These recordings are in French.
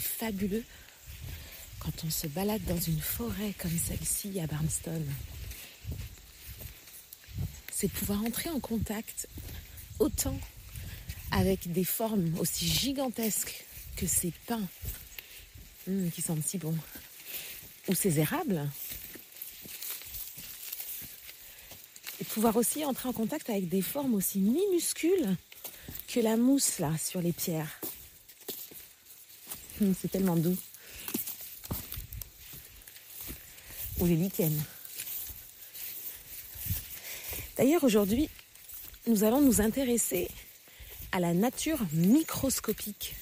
fabuleux quand on se balade dans une forêt comme celle-ci à Barmstone, c'est pouvoir entrer en contact autant avec des formes aussi gigantesques que ces pins hum, qui sentent si bon, ou ces érables, et pouvoir aussi entrer en contact avec des formes aussi minuscules que la mousse là sur les pierres. C'est tellement doux. Ou les lichens. D'ailleurs, aujourd'hui, nous allons nous intéresser à la nature microscopique.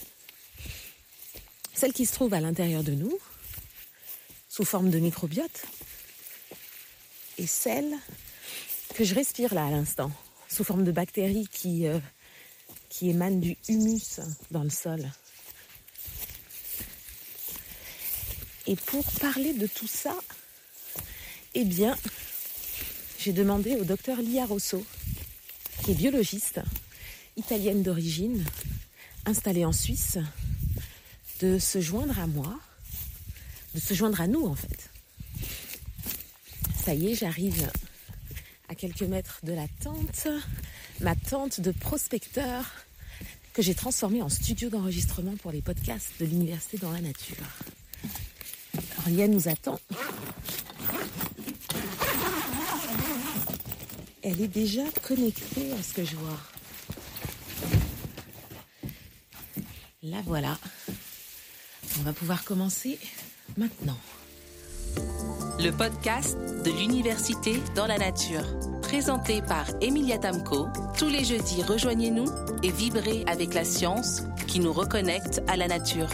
Celle qui se trouve à l'intérieur de nous, sous forme de microbiote, et celle que je respire là à l'instant, sous forme de bactéries qui, euh, qui émanent du humus dans le sol. Et pour parler de tout ça, eh bien, j'ai demandé au docteur Lia Rosso, qui est biologiste, italienne d'origine, installée en Suisse, de se joindre à moi, de se joindre à nous en fait. Ça y est, j'arrive à quelques mètres de la tente, ma tente de prospecteur que j'ai transformée en studio d'enregistrement pour les podcasts de l'université dans la nature. Rien nous attend. Elle est déjà connectée à ce que je vois. La voilà. On va pouvoir commencer maintenant. Le podcast de l'Université dans la nature. Présenté par Emilia Tamco. Tous les jeudis, rejoignez-nous et vibrez avec la science qui nous reconnecte à la nature.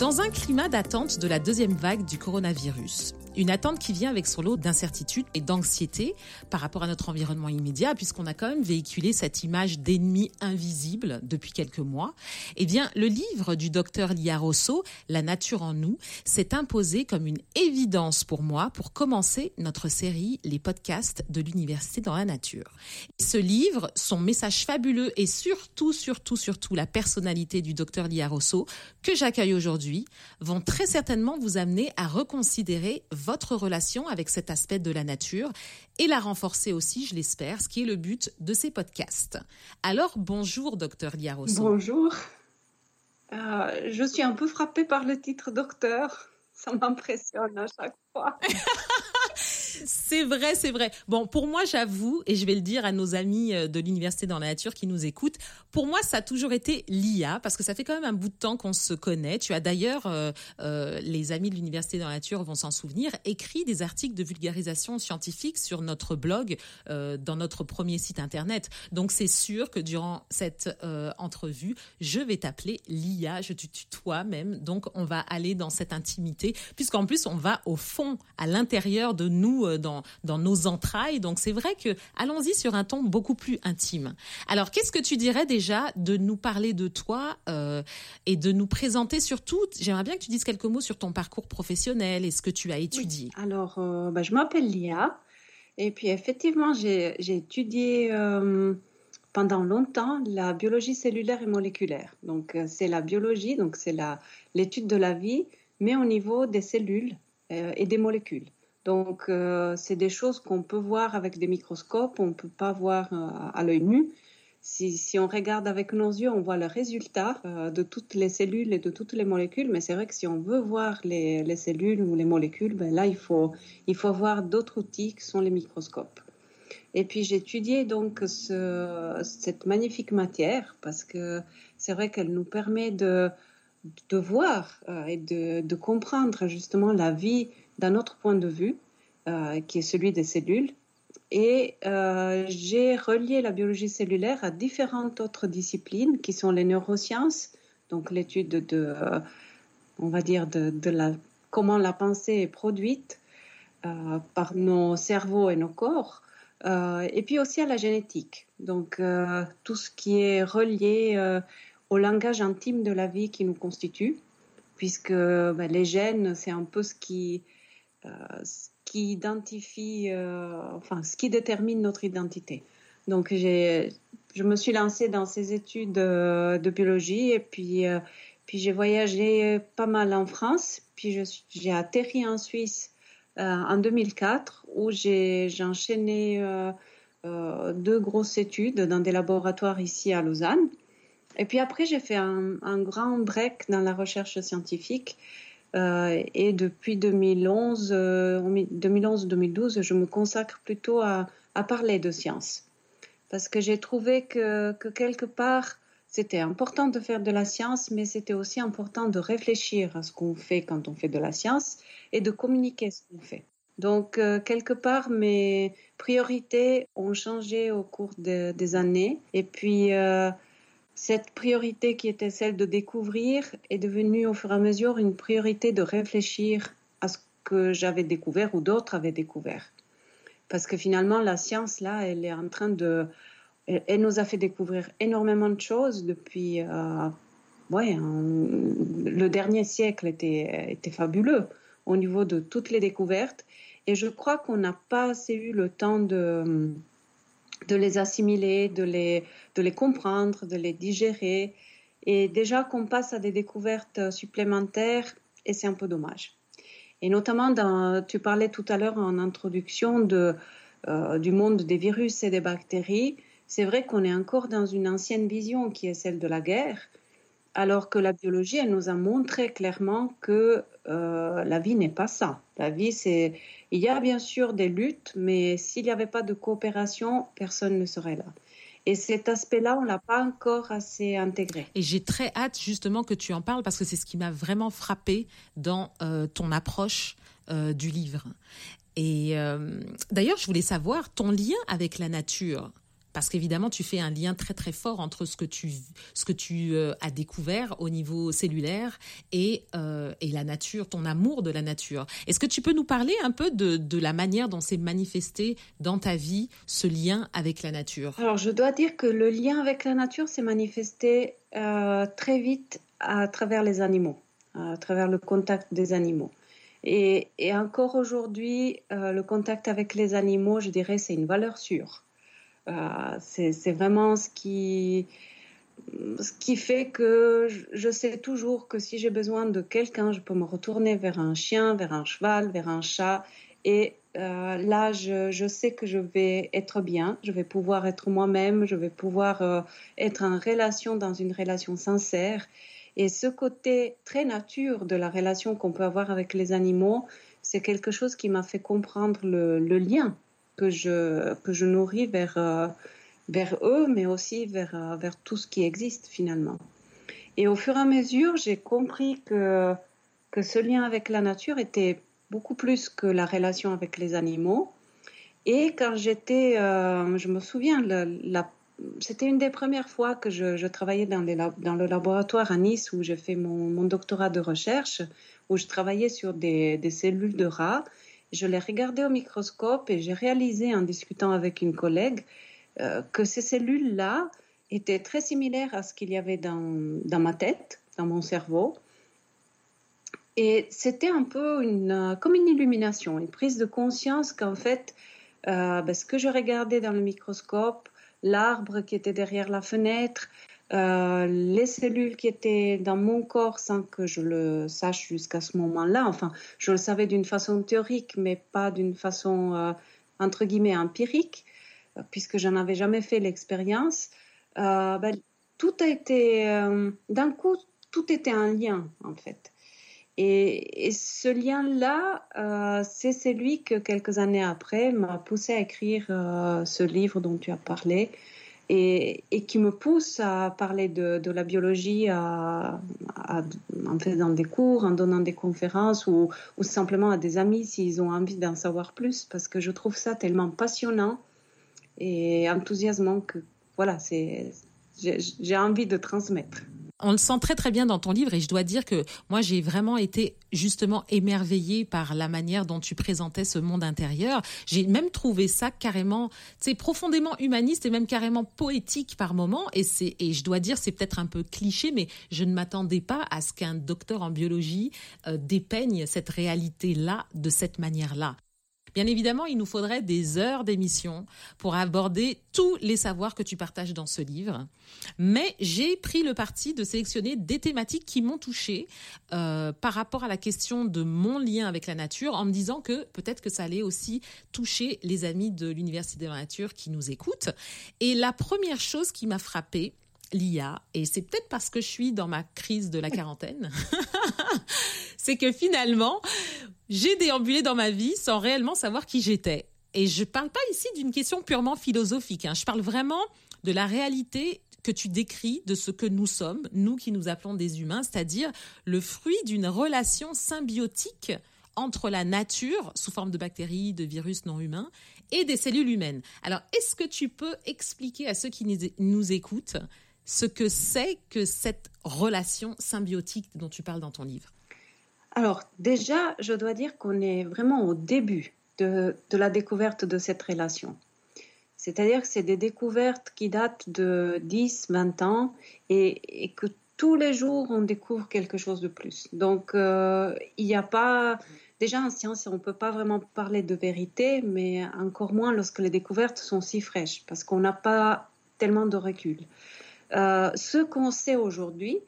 Dans un climat d'attente de la deuxième vague du coronavirus, une attente qui vient avec son lot d'incertitude et d'anxiété par rapport à notre environnement immédiat, puisqu'on a quand même véhiculé cette image d'ennemi invisible depuis quelques mois. Eh bien, le livre du docteur Lia Rosso, La nature en nous, s'est imposé comme une évidence pour moi pour commencer notre série Les podcasts de l'université dans la nature. Ce livre, son message fabuleux et surtout, surtout, surtout la personnalité du docteur Lia Rosso que j'accueille aujourd'hui vont très certainement vous amener à reconsidérer votre relation avec cet aspect de la nature et la renforcer aussi, je l'espère, ce qui est le but de ces podcasts. Alors, bonjour, docteur Liaroso. Bonjour. Euh, je suis un peu frappée par le titre docteur. Ça m'impressionne à chaque fois. c'est vrai, c'est vrai. Bon, pour moi, j'avoue, et je vais le dire à nos amis euh, de l'Université dans la Nature qui nous écoutent, pour moi, ça a toujours été l'IA, parce que ça fait quand même un bout de temps qu'on se connaît. Tu as d'ailleurs, euh, euh, les amis de l'Université dans la Nature vont s'en souvenir, écrit des articles de vulgarisation scientifique sur notre blog, dans notre premier site Internet. Donc, c'est sûr que durant cette entrevue, je vais t'appeler l'IA, je te tutoie même. Donc, on va aller dans cette intimité, puisqu'en plus, on va au fond, à l'intérieur de nous, euh, dans, dans nos entrailles. Donc c'est vrai que allons-y sur un ton beaucoup plus intime. Alors qu'est-ce que tu dirais déjà de nous parler de toi euh, et de nous présenter surtout J'aimerais bien que tu dises quelques mots sur ton parcours professionnel et ce que tu as étudié. Oui. Alors euh, bah, je m'appelle Lia et puis effectivement j'ai étudié euh, pendant longtemps la biologie cellulaire et moléculaire. Donc c'est la biologie, donc c'est l'étude de la vie, mais au niveau des cellules et des molécules. Donc, euh, c'est des choses qu'on peut voir avec des microscopes, on ne peut pas voir euh, à l'œil nu. Si, si, on regarde avec nos yeux, on voit le résultat euh, de toutes les cellules et de toutes les molécules, mais c'est vrai que si on veut voir les, les cellules ou les molécules, ben là, il faut, il faut avoir d'autres outils qui sont les microscopes. Et puis étudié donc ce, cette magnifique matière parce que c'est vrai qu'elle nous permet de, de voir et de, de, comprendre justement la vie d'un autre point de vue, euh, qui est celui des cellules. Et euh, j'ai relié la biologie cellulaire à différentes autres disciplines qui sont les neurosciences, donc l'étude de, de, on va dire, de, la, comment la pensée est produite euh, par nos cerveaux et nos corps, euh, et puis aussi à la génétique. Donc euh, tout ce qui est relié au langage intime de la vie qui nous constitue, puisque ben, les gènes, c'est un peu ce qui, euh, ce qui identifie, euh, enfin, ce qui détermine notre identité. Donc, je me suis lancée dans ces études de biologie et puis, puis j'ai voyagé pas mal en France. Puis j'ai atterri en Suisse en 2004 où j'ai enchaîné deux grosses études dans des laboratoires ici à Lausanne. Et puis après, j'ai fait un, grand break dans la recherche scientifique. Euh, et depuis 2011, 2011-2012, euh, je me consacre plutôt à, parler de science. Parce que j'ai trouvé que, quelque part, c'était important de faire de la science, mais c'était aussi important de réfléchir à ce qu'on fait quand on fait de la science et de communiquer ce qu'on fait. Donc, euh, quelque part, mes priorités ont changé au cours des années. Et puis, cette priorité qui était celle de découvrir est devenue au fur et à mesure une priorité de réfléchir à ce que j'avais découvert ou d'autres avaient découvert. Parce que finalement, la science, là, elle est en train de... Elle, nous a fait découvrir énormément de choses depuis... Euh, ouais, le dernier siècle était, était fabuleux au niveau de toutes les découvertes. Et je crois qu'on n'a pas assez eu le temps de de les assimiler, de les, de les comprendre, de les digérer. Et déjà qu'on passe à des découvertes supplémentaires, et c'est un peu dommage. Et notamment, dans, tu parlais tout à l'heure en introduction de, euh, du monde des virus et des bactéries. C'est vrai qu'on est encore dans une ancienne vision qui est celle de la guerre, alors que la biologie, elle nous a montré clairement que euh, la vie n'est pas ça. La vie, c'est il y a bien sûr des luttes, mais s'il n'y avait pas de coopération, personne ne serait là. Et cet aspect-là, on l'a pas encore assez intégré. Et j'ai très hâte justement que tu en parles parce que c'est ce qui m'a vraiment frappé dans euh, ton approche euh, du livre. Et d'ailleurs, je voulais savoir ton lien avec la nature parce qu'évidemment, tu fais un lien très très fort entre ce que tu, euh, as découvert au niveau cellulaire et, euh, et la nature, ton amour de la nature. Est-ce que tu peux nous parler un peu de, la manière dont s'est manifesté dans ta vie ce lien avec la nature? Alors, je dois dire que le lien avec la nature s'est manifesté euh, très vite à travers les animaux, à travers le contact des animaux. Et encore aujourd'hui, le contact avec les animaux, je dirais, c'est une valeur sûre. Euh, c'est vraiment ce qui, ce qui fait que je sais toujours que si j'ai besoin de quelqu'un, je peux me retourner vers un chien, vers un cheval, vers un chat. Et euh, là, je, je, sais que je vais être bien, je vais pouvoir être moi-même, je vais pouvoir euh, être en relation dans une relation sincère. Et ce côté très nature de la relation qu'on peut avoir avec les animaux, c'est quelque chose qui m'a fait comprendre le, le lien que je, que je nourris vers, euh, vers eux, mais aussi vers, euh, vers tout ce qui existe finalement. Et au fur et à mesure, j'ai compris que, que ce lien avec la nature était beaucoup plus que la relation avec les animaux. Et quand j'étais, euh, je me souviens, c'était une des premières fois que je, travaillais dans, dans, le laboratoire à Nice où j'ai fait mon, mon, doctorat de recherche, où je travaillais sur des, des cellules de rats je l'ai regardé au microscope et j'ai réalisé en discutant avec une collègue euh, que ces cellules-là étaient très similaires à ce qu'il y avait dans, ma tête, dans mon cerveau. Et c'était un peu une, comme une illumination, une prise de conscience qu'en fait, euh, ben, ce que je regardais dans le microscope, l'arbre qui était derrière la fenêtre, euh, les cellules qui étaient dans mon corps sans que je le sache jusqu'à ce moment-là. Enfin, je le savais d'une façon théorique, mais pas d'une façon, euh, entre guillemets, empirique, euh, puisque je avais jamais fait l'expérience. Ben, tout a été, d'un coup, tout était un lien, en fait. Et, et ce lien-là, c'est celui que quelques années après m'a poussé à écrire ce livre dont tu as parlé, et, qui me pousse à parler de, la biologie en faisant des cours, en donnant des conférences ou, simplement à des amis s'ils ont envie d'en savoir plus parce que je trouve ça tellement passionnant et enthousiasmant que voilà, j'ai envie de transmettre on le sent très très bien dans ton livre et je dois dire que moi j'ai vraiment été justement émerveillée par la manière dont tu présentais ce monde intérieur. J'ai même trouvé ça carrément, c'est profondément humaniste et même carrément poétique par moments et c'est et je dois dire c'est peut-être un peu cliché mais je ne m'attendais pas à ce qu'un docteur en biologie euh, dépeigne cette réalité là de cette manière-là. Bien évidemment, il nous faudrait des heures d'émission pour aborder tous les savoirs que tu partages dans ce livre. Mais j'ai pris le parti de sélectionner des thématiques qui m'ont touchée euh, par rapport à la question de mon lien avec la nature, en me disant que peut-être que ça allait aussi toucher les amis de l'Université de la Nature qui nous écoutent. Et la première chose qui m'a frappée, l'IA, et c'est peut-être parce que je suis dans ma crise de la quarantaine, c'est que finalement, j'ai déambulé dans ma vie sans réellement savoir qui j'étais. Et je ne parle pas ici d'une question purement philosophique, hein. je parle vraiment de la réalité que tu décris de ce que nous sommes, nous qui nous appelons des humains, c'est-à-dire le fruit d'une relation symbiotique entre la nature, sous forme de bactéries, de virus non humains, et des cellules humaines. Alors, est-ce que tu peux expliquer à ceux qui nous écoutent ce que c'est que cette relation symbiotique dont tu parles dans ton livre? Alors déjà, je dois dire qu'on est vraiment au début de, la découverte de cette relation. C'est-à-dire que c'est des découvertes qui datent de 10, 20 ans et, que tous les jours, on découvre quelque chose de plus. Donc, euh, il n'y a pas... Déjà, en science, on ne peut pas vraiment parler de vérité, mais encore moins lorsque les découvertes sont si fraîches, parce qu'on n'a pas tellement de recul. Euh, ce qu'on sait aujourd'hui,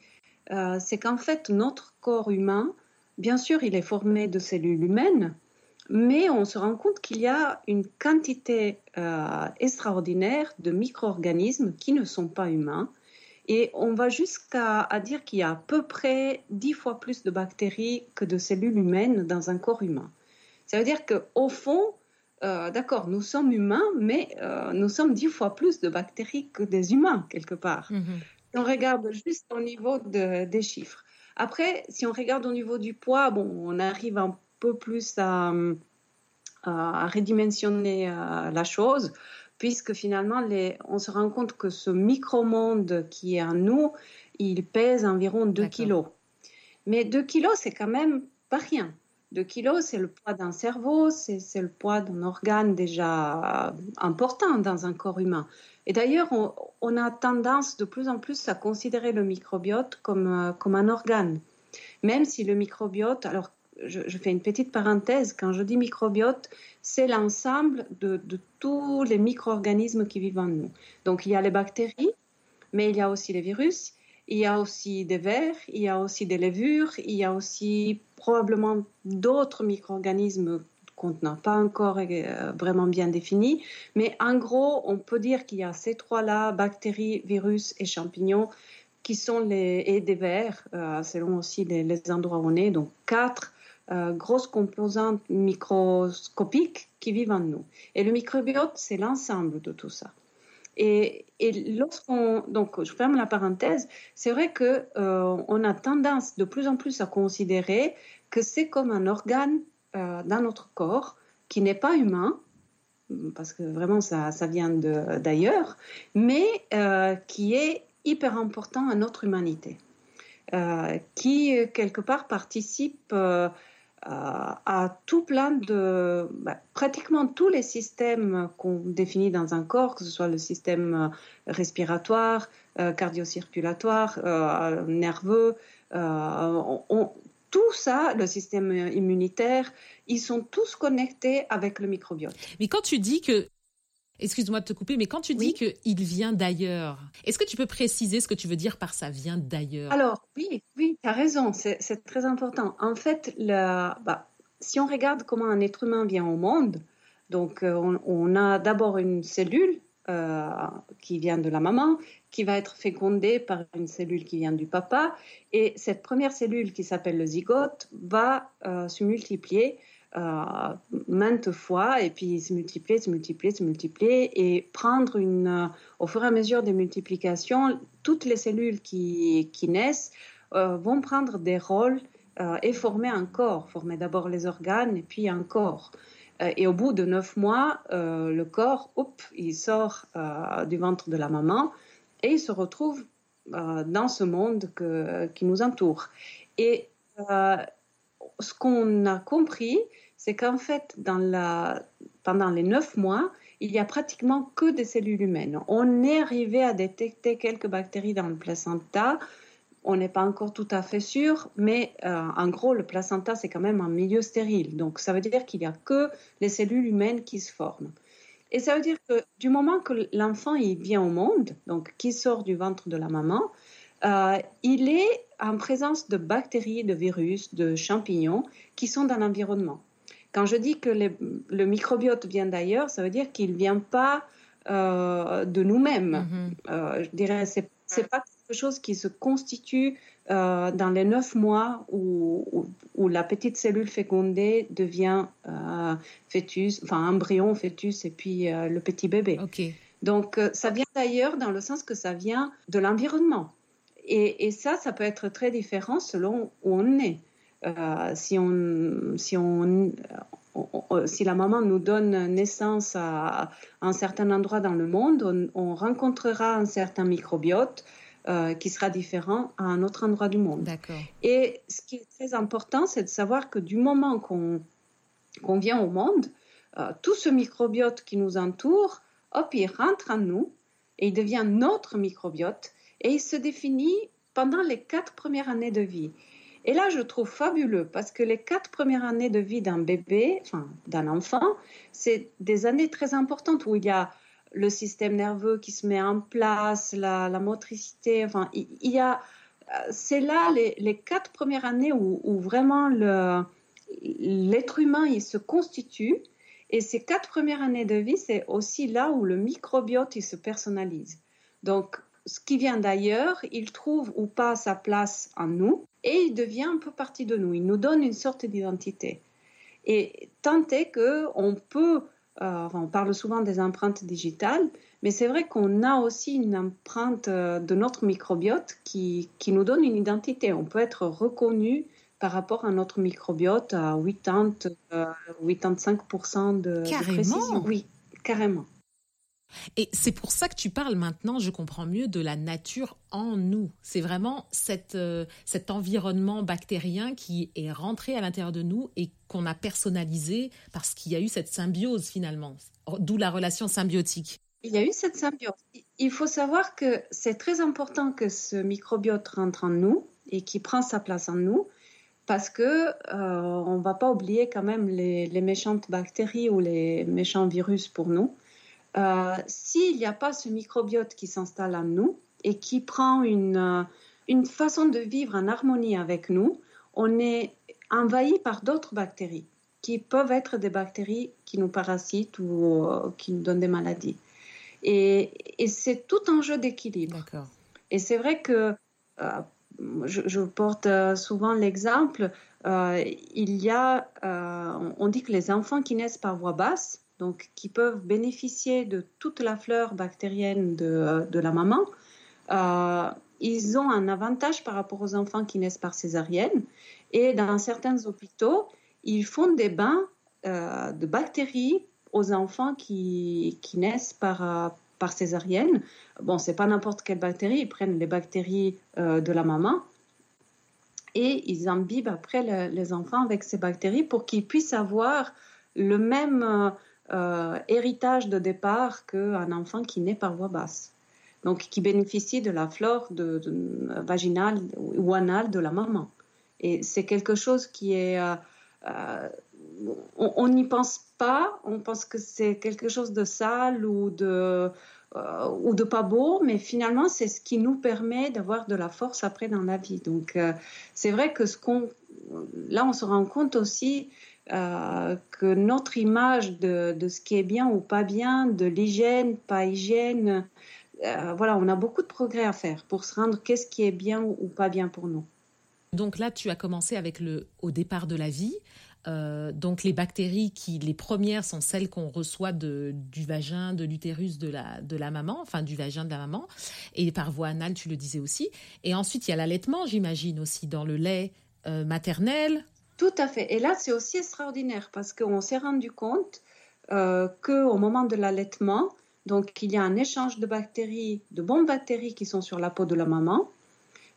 euh, c'est qu'en fait, notre corps humain, bien sûr, il est formé de cellules humaines, mais on se rend compte qu'il y a une quantité euh, extraordinaire de micro-organismes qui ne sont pas humains. Et on va jusqu'à dire qu'il y a à peu près dix fois plus de bactéries que de cellules humaines dans un corps humain. Ça veut dire qu'au fond, euh, d'accord, nous sommes humains, mais euh, nous sommes dix fois plus de bactéries que des humains, quelque part. Mhm. on regarde juste au niveau des chiffres. Après, si on regarde au niveau du poids, bon, on arrive un peu plus à, redimensionner euh, la chose, puisque finalement, on se rend compte que ce micro-monde qui est en nous, il pèse environ 2 kilos. Mais 2 kilos, c'est quand même pas rien. 2 kilos, c'est le poids d'un cerveau, c'est le poids d'un organe déjà important dans un corps humain. Et d'ailleurs, on, a tendance de plus en plus à considérer le microbiote comme, euh, comme un organe. Même si le microbiote, alors je, fais une petite parenthèse, quand je dis microbiote, c'est l'ensemble de, de, tous les micro-organismes qui vivent en nous. Donc il y a les bactéries, mais il y a aussi les virus, il y a aussi des vers, il y a aussi des levures, il y a aussi probablement d'autres micro-organismes n'a pas encore euh, vraiment bien définis. Mais en gros, on peut dire qu'il y a ces trois-là, bactéries, virus et champignons, qui sont les, et des vers, euh, selon aussi les, endroits où on est. Donc quatre euh, grosses composantes microscopiques qui vivent en nous. Et le microbiote, c'est l'ensemble de tout ça. Et, lorsqu'on, donc je ferme la parenthèse, c'est vrai que on a tendance de plus en plus à considérer que c'est comme un organe euh, dans notre corps qui n'est pas humain, parce que vraiment ça, ça vient d'ailleurs, mais euh, qui est hyper important à notre humanité, qui quelque part participe à tout plein de, bah, pratiquement tous les systèmes qu'on définit dans un corps, que ce soit le système euh, respiratoire, euh, cardio-circulatoire, euh, nerveux, tout ça, le système immunitaire, ils sont tous connectés avec le microbiote. Mais quand tu dis que Excuse-moi de te couper, mais quand tu dis qu'il vient d'ailleurs, est-ce que tu peux préciser ce que tu veux dire par ça vient d'ailleurs? Alors, oui, oui, tu as raison, c'est très important. En fait, bah, si on regarde comment un être humain vient au monde, donc euh, on, a d'abord une cellule euh, qui vient de la maman, qui va être fécondée par une cellule qui vient du papa, et cette première cellule qui s'appelle le zygote va euh, se multiplier euh, maintes fois et puis se multiplier, se multiplier, se multiplier et prendre une, au fur et à mesure des multiplications, toutes les cellules qui, qui naissent vont prendre des rôles et former un corps, former d'abord les organes et puis un corps. Et au bout de neuf mois, le corps, hop, il sort du ventre de la maman et il se retrouve dans ce monde qui nous entoure. Et ce qu'on a compris, c'est qu'en fait, pendant les neuf mois, il n'y a pratiquement que des cellules humaines. On est arrivé à détecter quelques bactéries dans le placenta, on n'est pas encore tout à fait sûr, mais euh, en gros, le placenta, c'est quand même un milieu stérile. Donc, ça veut dire qu'il n'y a que les cellules humaines qui se forment. Et ça veut dire que du moment que l'enfant il vient au monde, donc qui sort du ventre de la maman, euh, il est en présence de bactéries, de virus, de champignons qui sont dans l'environnement. Quand je dis que le microbiote vient d'ailleurs, ça veut dire qu'il ne vient pas euh, de nous-mêmes. Mm-hmm. je dirais, c'est, c'est pas chose qui se constitue euh, dans les neuf mois où, où, la petite cellule fécondée devient euh, fœtus, enfin embryon, fœtus et puis euh, le petit bébé. Donc ça vient d'ailleurs dans le sens que ça vient de l'environnement. Et, et, ça, ça peut être très différent selon où on est. si on, si on, si la maman nous donne naissance à, un certain endroit dans le monde, on, on rencontrera un certain microbiote euh, qui sera différent à un autre endroit du monde. Et ce qui est très important, c'est de savoir que du moment qu'on vient au monde, euh, tout ce microbiote qui nous entoure, hop, il rentre en nous et il devient notre microbiote et il se définit pendant les quatre premières années de vie. Et là, je trouve fabuleux parce que les quatre premières années de vie d'un bébé, enfin d'un enfant, c'est des années très importantes où il y a le système nerveux qui se met en place, la, motricité. Enfin, il, y a, c'est là les, quatre premières années où, vraiment l'être humain il se constitue. Et ces quatre premières années de vie, c'est aussi là où le microbiote il se personnalise. Donc, ce qui vient d'ailleurs, il trouve ou pas sa place en nous et il devient un peu partie de nous. Il nous donne une sorte d'identité. Et tant est qu'on peut euh, on parle souvent des empreintes digitales, mais c'est vrai qu'on a aussi une empreinte euh, de notre microbiote qui, qui, nous donne une identité. On peut être reconnu par rapport à notre microbiote à 80, 85% de, carrément. précision. Oui, carrément. Et c'est pour ça que tu parles maintenant, je comprends mieux, de la nature en nous. C'est vraiment cette, euh, cet environnement bactérien qui est rentré à l'intérieur de nous et qu'on a personnalisé parce qu'il y a eu cette symbiose finalement, d'où la relation symbiotique. Il y a eu cette symbiose. Il faut savoir que c'est très important que ce microbiote rentre en nous et qu'il prend sa place en nous parce que euh, on va pas oublier quand même les méchantes bactéries ou les méchants virus pour nous. Euh, s'il n'y a pas ce microbiote qui s'installe en nous et qui prend une, euh, une façon de vivre en harmonie avec nous, on est envahi par d'autres bactéries qui peuvent être des bactéries qui nous parasitent ou euh, qui nous donnent des maladies. Et, et c'est tout un jeu d'équilibre. Et c'est vrai que je, je, porte souvent l'exemple, il y a, on dit que les enfants qui naissent par voie basse, donc qui peuvent bénéficier de toute la fleur bactérienne de, de la maman, euh, ils ont un avantage par rapport aux enfants qui naissent par césarienne. Et dans certains hôpitaux, ils font des bains euh, de bactéries aux enfants qui, naissent par, euh, par césarienne. Bon, c'est pas n'importe quelle bactérie, ils prennent les bactéries de la maman et ils imbibent après les enfants avec ces bactéries pour qu'ils puissent avoir le même euh, héritage de départ qu'un enfant qui naît par voie basse. Donc, qui bénéficie de la flore de, vaginale ou anale de la maman. Et c'est quelque chose qui est. Euh, euh, on n'y pense pas, on pense que c'est quelque chose de sale ou de, ou de pas beau, mais finalement, c'est ce qui nous permet d'avoir de la force après dans la vie. Donc, c'est vrai que ce qu'on. Là, on se rend compte aussi euh, que notre image de, de, ce qui est bien ou pas bien, de l'hygiène, pas hygiène, euh, voilà, on a beaucoup de progrès à faire pour se rendre qu'est-ce qui est bien ou pas bien pour nous. Donc là, tu as commencé avec le au départ de la vie. Euh, donc les bactéries qui, les premières sont celles qu'on reçoit de, du vagin, de l'utérus de la, de la maman, enfin du vagin de la maman, et par voie anale, tu le disais aussi. Et ensuite, il y a l'allaitement, j'imagine aussi, dans le lait maternel, tout à fait. Et là, c'est aussi extraordinaire parce qu'on s'est rendu compte euh, qu'au moment de l'allaitement, donc il y a un échange de bactéries, de bonnes bactéries qui sont sur la peau de la maman.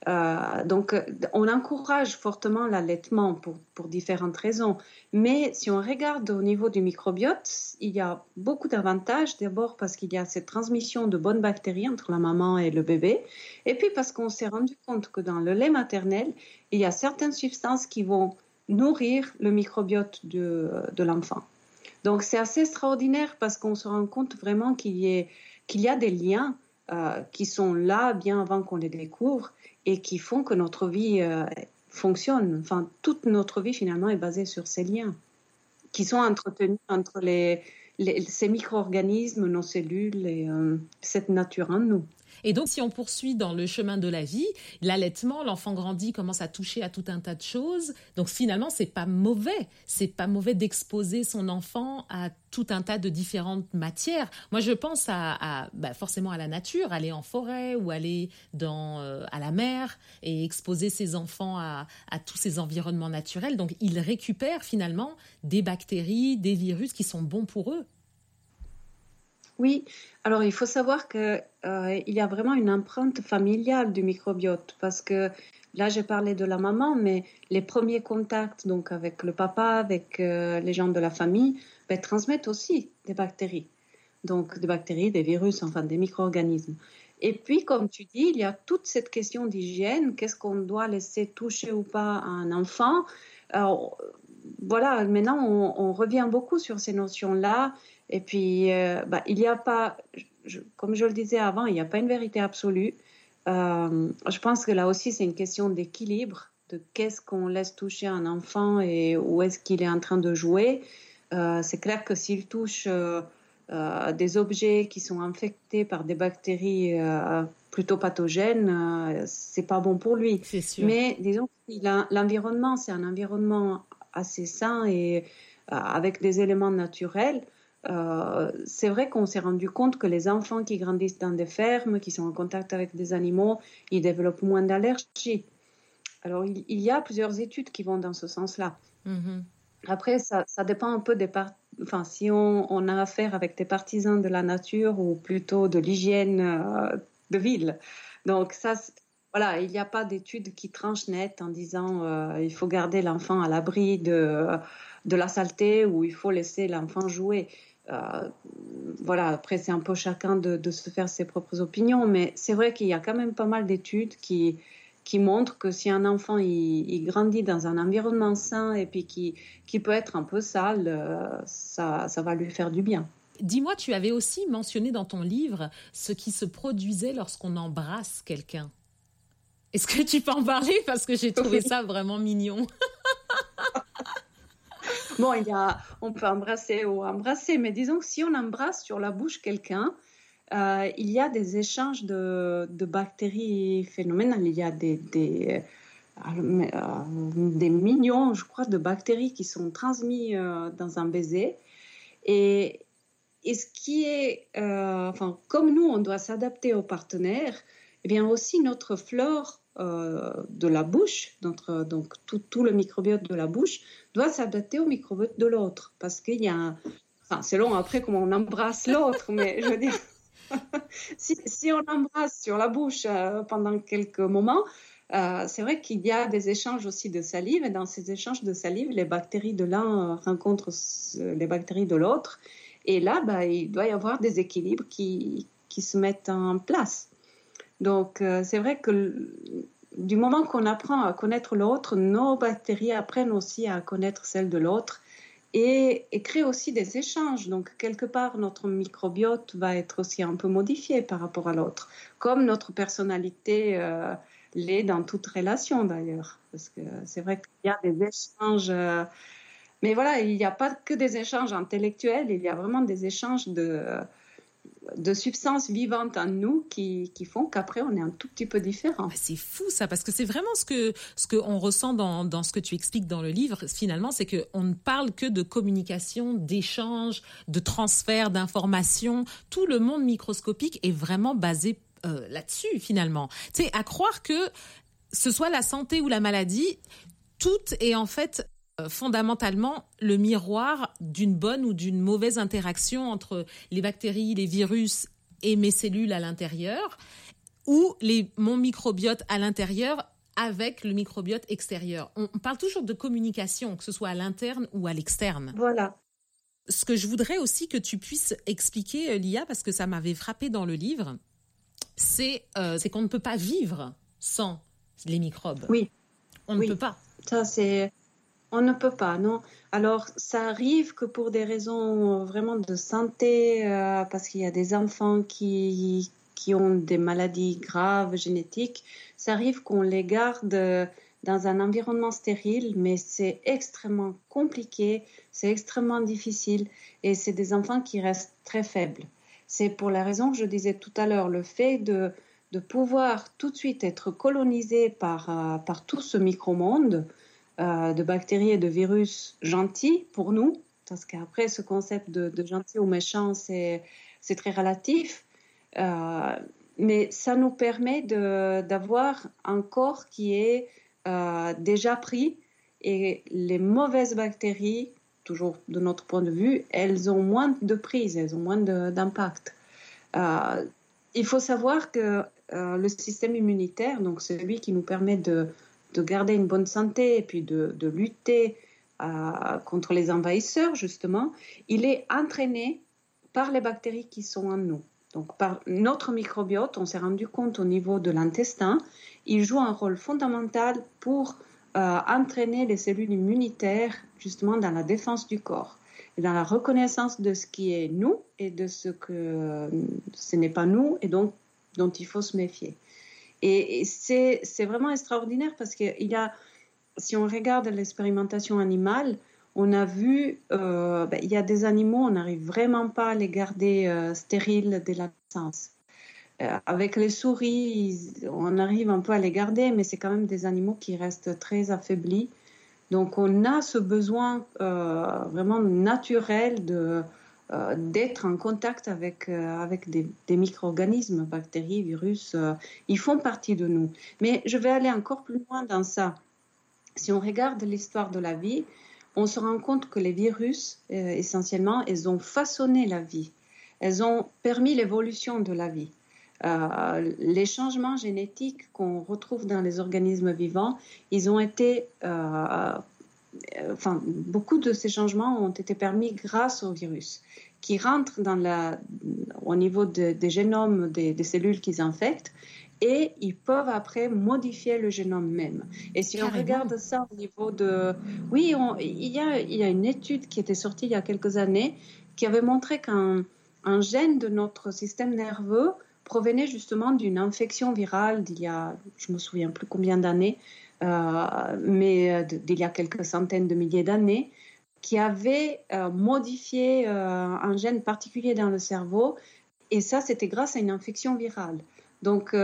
Euh, donc, on encourage fortement l'allaitement pour, pour, différentes raisons. Mais si on regarde au niveau du microbiote, il y a beaucoup d'avantages. D'abord parce qu'il y a cette transmission de bonnes bactéries entre la maman et le bébé. Et puis parce qu'on s'est rendu compte que dans le lait maternel, il y a certaines substances qui vont nourrir le microbiote de, de l'enfant. Donc, c'est assez extraordinaire parce qu'on se rend compte vraiment qu'il y, y a des liens euh, qui sont là bien avant qu'on les découvre et qui font que notre vie euh, fonctionne. Enfin, toute notre vie finalement est basée sur ces liens qui sont entretenus entre les, ces micro-organismes, nos cellules et euh, cette nature en nous. Et donc, si on poursuit dans le chemin de la vie, l'allaitement, l'enfant grandit, commence à toucher à tout un tas de choses. Donc, finalement, c'est pas mauvais. C'est pas mauvais d'exposer son enfant à tout un tas de différentes matières. Moi, je pense à, bah, forcément à la nature, aller en forêt ou aller euh, à la mer et exposer ses enfants à, à tous ces environnements naturels. Donc, ils récupèrent finalement des bactéries, des virus qui sont bons pour eux. Oui, alors il faut savoir qu'il euh, y a vraiment une empreinte familiale du microbiote parce que là j'ai parlé de la maman, mais les premiers contacts donc avec le papa, avec euh, les gens de la famille, ben, transmettent aussi des bactéries. Donc des bactéries, des virus, enfin des micro-organismes. Et puis, comme tu dis, il y a toute cette question d'hygiène. Qu'est-ce qu'on doit laisser toucher ou pas à un enfant? Voilà, maintenant, on, revient beaucoup sur ces notions-là. Et puis, euh, bah, il n'y a pas, comme je le disais avant, il n'y a pas une vérité absolue. Euh, je pense que là aussi, c'est une question d'équilibre, de qu'est-ce qu'on laisse toucher un enfant et où est-ce qu'il est en train de jouer. Euh, c'est clair que s'il touche des objets qui sont infectés par des bactéries plutôt pathogènes, c'est pas bon pour lui. Sûr. Mais disons que l'environnement, c'est un environnement assez sain et avec des éléments naturels. Euh, c'est vrai qu'on s'est rendu compte que les enfants qui grandissent dans des fermes, qui sont en contact avec des animaux, ils développent moins d'allergies. Alors, il, y a plusieurs études qui vont dans ce sens-là. Mm-hmm. Après, ça, dépend un peu des Enfin, si on, a affaire avec des partisans de la nature ou plutôt de l'hygiène euh, de ville. Donc, ça, voilà, il n'y a pas d'études qui tranchent net en disant euh, il faut garder l'enfant à l'abri de, de la saleté ou il faut laisser l'enfant jouer. Euh, voilà, après, c'est un peu chacun de, se faire ses propres opinions, mais c'est vrai qu'il y a quand même pas mal d'études qui, qui montrent que si un enfant il, grandit dans un environnement sain et puis qui, qui peut être un peu sale, euh, ça, ça va lui faire du bien. Dis-moi, tu avais aussi mentionné dans ton livre ce qui se produisait lorsqu'on embrasse quelqu'un. Est-ce que tu peux en parler? Parce que j'ai trouvé ça vraiment mignon. Bon, il y a, on peut embrasser ou embrasser, mais disons que si on embrasse sur la bouche quelqu'un, euh, il y a des échanges de, bactéries phénoménales. Il y a des, des, euh, millions, je crois, de bactéries qui sont transmises euh, dans un baiser. Et, et ce qui est, enfin, comme nous, on doit s'adapter aux partenaires, eh bien aussi notre flore de la bouche, donc tout, le microbiote de la bouche, doit s'adapter au microbiote de l'autre. Parce qu'il y a un. Enfin, selon après comment on embrasse l'autre, mais je veux dire, si, si, on embrasse sur la bouche euh, pendant quelques moments, euh, c'est vrai qu'il y a des échanges aussi de salive, et dans ces échanges de salive, les bactéries de l'un rencontrent les bactéries de l'autre, et là, bah, il doit y avoir des équilibres qui, qui se mettent en place. Donc, euh, c'est vrai que du moment qu'on apprend à connaître l'autre, nos bactéries apprennent aussi à connaître celles de l'autre et, créent aussi des échanges. Donc, quelque part, notre microbiote va être aussi un peu modifié par rapport à l'autre, comme notre personnalité euh, l'est dans toute relation d'ailleurs. Parce que c'est vrai qu'il y a des échanges. Euh, mais voilà, il n'y a pas que des échanges intellectuels, il y a vraiment des échanges de de substances vivantes en nous qui, font qu'après on est un tout petit peu différent. C'est fou ça, parce que c'est vraiment ce que ce qu'on ressent dans, dans ce que tu expliques dans le livre. Finalement, c'est qu'on ne parle que de communication, d'échange, de transfert d'informations. Tout le monde microscopique est vraiment basé euh, là-dessus finalement. Tu sais, à croire que ce soit la santé ou la maladie, tout est en fait fondamentalement le miroir d'une bonne ou d'une mauvaise interaction entre les bactéries, les virus et mes cellules à l'intérieur. ou les, mon microbiote à l'intérieur avec le microbiote extérieur. On, parle toujours de communication, que ce soit à l'interne ou à l'externe. Voilà. Ce que je voudrais aussi que tu puisses expliquer, euh, Lia, parce que ça m'avait frappé dans le livre, euh, c'est qu'on ne peut pas vivre sans les microbes. Oui. On ne peut pas. Ça, c'est. On ne peut pas, non. Alors, ça arrive que pour des raisons vraiment de santé, euh, parce qu'il y a des enfants qui, qui ont des maladies graves génétiques, ça arrive qu'on les garde dans un environnement stérile, mais c'est extrêmement compliqué, c'est extrêmement difficile, et c'est des enfants qui restent très faibles. C'est pour la raison que je disais tout à l'heure, le fait de, de pouvoir tout de suite être colonisé par, euh, par tout ce micro-monde, euh, de bactéries et de virus gentils pour nous, parce qu'après, ce concept de, gentil ou méchant, c'est très relatif. Euh, mais ça nous permet d'avoir un corps qui est euh, déjà pris et les mauvaises bactéries, toujours de notre point de vue, elles ont moins de prise, elles ont moins d'impact. il faut savoir que le système immunitaire, donc celui qui nous permet de, de garder une bonne santé et puis de, de lutter euh, contre les envahisseurs, justement, il est entraîné par les bactéries qui sont en nous. Donc, par notre microbiote, on s'est rendu compte au niveau de l'intestin, il joue un rôle fondamental pour euh, entraîner les cellules immunitaires justement dans la défense du corps et dans la reconnaissance de ce qui est nous et de ce que ce n'est pas nous et donc dont il faut se méfier. Et, c'est vraiment extraordinaire parce qu'il y a, si on regarde l'expérimentation animale, on a vu, euh, ben, il y a des animaux, on n'arrive vraiment pas à les garder euh, stériles dès la naissance. Euh, avec les souris, on arrive un peu à les garder, mais c'est quand même des animaux qui restent très affaiblis. Donc on a ce besoin vraiment naturel de, euh, d'être en contact avec, euh, avec des, micro-organismes, bactéries, virus, euh, ils font partie de nous. Mais je vais aller encore plus loin dans ça. Si on regarde l'histoire de la vie, on se rend compte que les virus, essentiellement, ils ont façonné la vie. Elles ont permis l'évolution de la vie. les changements génétiques qu'on retrouve dans les organismes vivants, ils ont été enfin, beaucoup de ces changements ont été permis grâce au virus, qui dans la, au niveau des génomes des, cellules qu'ils infectent et ils peuvent après modifier le génome même. Et si on regarde ça au niveau de... Oui, il, y a, il y a une étude qui était sortie il y a quelques années qui avait montré qu'un un gène de notre système nerveux provenait justement d'une infection virale d'il y a, je me souviens plus combien d'années, euh, mais euh, d'il y a quelques centaines de milliers d'années, qui avait euh, modifié un gène particulier dans le cerveau. Et ça, c'était grâce à une infection virale. Donc,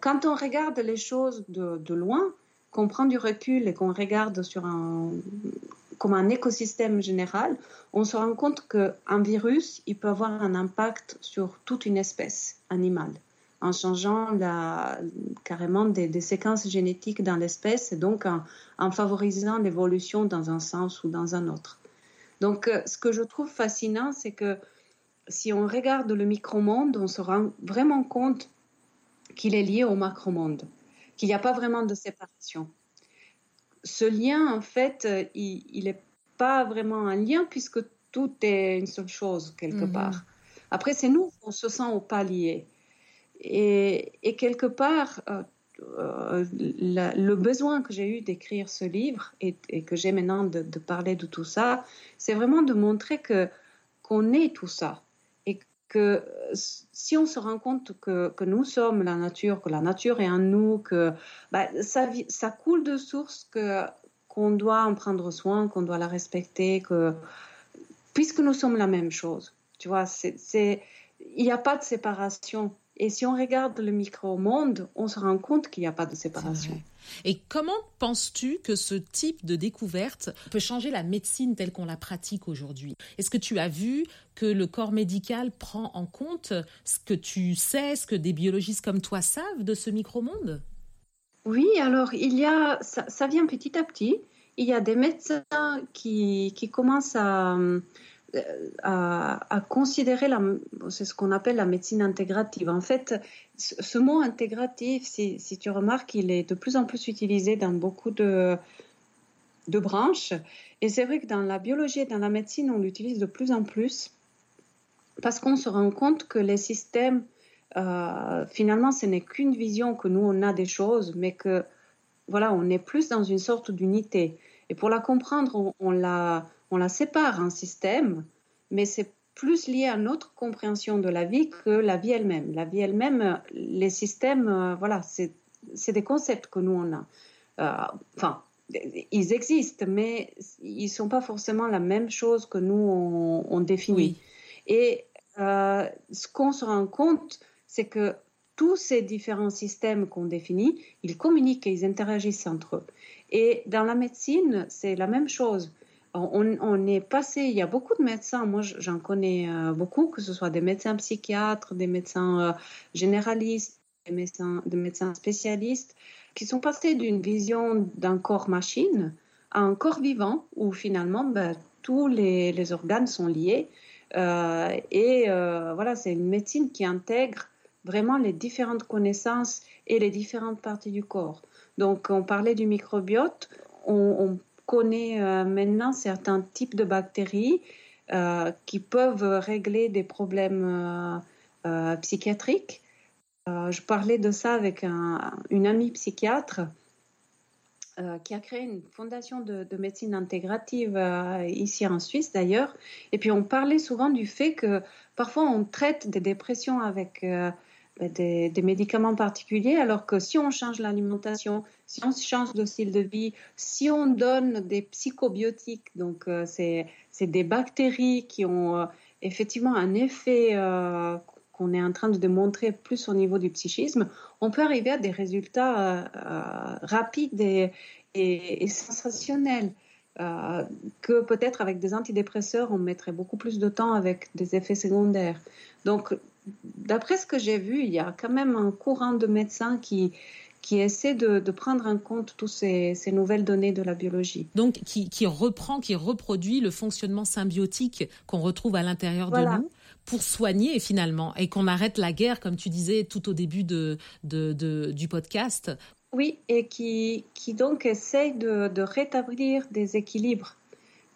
quand on regarde les choses de, de loin, qu'on prend du recul et qu'on regarde sur un, comme un écosystème général, on se rend compte qu'un virus, il peut avoir un impact sur toute une espèce animale en changeant la, carrément des, séquences génétiques dans l'espèce et donc en, favorisant l'évolution dans un sens ou dans un autre. Donc, euh, ce que je trouve fascinant, c'est que si on regarde le micro-monde, on se rend vraiment compte qu'il est lié au macro-monde, qu'il n'y a pas vraiment de séparation. Ce lien, en fait, euh, il n'est pas vraiment un lien puisque tout est une seule chose quelque mhm. part. Après, c'est nous, on se sent au palier. Et, quelque part, euh, euh, le besoin que j'ai eu d'écrire ce livre et, que j'ai maintenant de, parler de tout ça, c'est vraiment de montrer que qu'on est tout ça. Et que si on se rend compte que, que, nous sommes la nature, que la nature est en nous, que bah, ça, ça coule de source, que qu'on doit en prendre soin, qu'on doit la respecter, que puisque nous sommes la même chose, tu vois, c'est il n'y a pas de séparation et si on regarde le micro-monde, on se rend compte qu'il n'y a pas de séparation. Et comment penses-tu que ce type de découverte peut changer la médecine telle qu'on la pratique aujourd'hui? Est-ce que tu as vu que le corps médical prend en compte ce que tu sais, ce que des biologistes comme toi savent de ce micro-monde? Oui, alors il y a, ça, vient petit à petit. Il y a des médecins qui, qui commencent à, à, considérer, c'est ce qu'on appelle la médecine intégrative. En fait, ce mot intégratif, si, tu remarques, il est de plus en plus utilisé dans beaucoup de, de branches. Et c'est vrai que dans la biologie et dans la médecine, on l'utilise de plus en plus parce qu'on se rend compte que les systèmes, euh, finalement, ce n'est qu'une vision que nous, on a des choses, mais que, voilà, on est plus dans une sorte d'unité. Et pour la comprendre, on, la, on la sépare en système, mais c'est plus lié à notre compréhension de la vie que la vie elle-même. La vie elle-même, les systèmes, euh, voilà, c'est des concepts que nous, on a. Euh, enfin, ils existent, mais ils ne sont pas forcément la même chose que nous, on, définit. Et euh, ce qu'on se rend compte, c'est que tous ces différents systèmes qu'on définit, ils communiquent et ils interagissent entre eux. Et dans la médecine, c'est la même chose. On, est passé, il y a beaucoup de médecins, moi j'en connais euh, beaucoup, que ce soit des médecins psychiatres, des médecins euh, généralistes, des médecins, des médecins spécialistes, qui sont passés d'une vision d'un corps machine à un corps vivant où finalement ben, tous les, organes sont liés. Euh, et voilà, c'est une médecine qui intègre vraiment les différentes connaissances et les différentes parties du corps. Donc, on parlait du microbiote. On, connaît euh, maintenant certains types de bactéries qui peuvent régler des problèmes psychiatriques. Euh, je parlais de ça avec une amie psychiatre euh, qui a créé une fondation de, médecine intégrative euh, ici en Suisse d'ailleurs. Et puis on parlait souvent du fait que parfois on traite des dépressions avec des, médicaments particuliers, alors que si on change l'alimentation, si on change de style de vie, si on donne des psychobiotiques, donc c'est des bactéries qui ont effectivement un effet qu'on est en train de démontrer plus au niveau du psychisme, on peut arriver à des résultats euh, euh, rapides et, sensationnels. Euh, que peut-être avec des antidépresseurs, on mettrait beaucoup plus de temps avec des effets secondaires. Donc, d'après ce que j'ai vu, il y a quand même un courant de médecins qui, qui essaie de, prendre en compte toutes ces, nouvelles données de la biologie. Donc, qui, reprend, qui reproduit le fonctionnement symbiotique qu'on retrouve à l'intérieur de nous pour soigner finalement et qu'on arrête la guerre, comme tu disais tout au début de, du podcast. Oui, et qui, qui donc essaye de, rétablir des équilibres.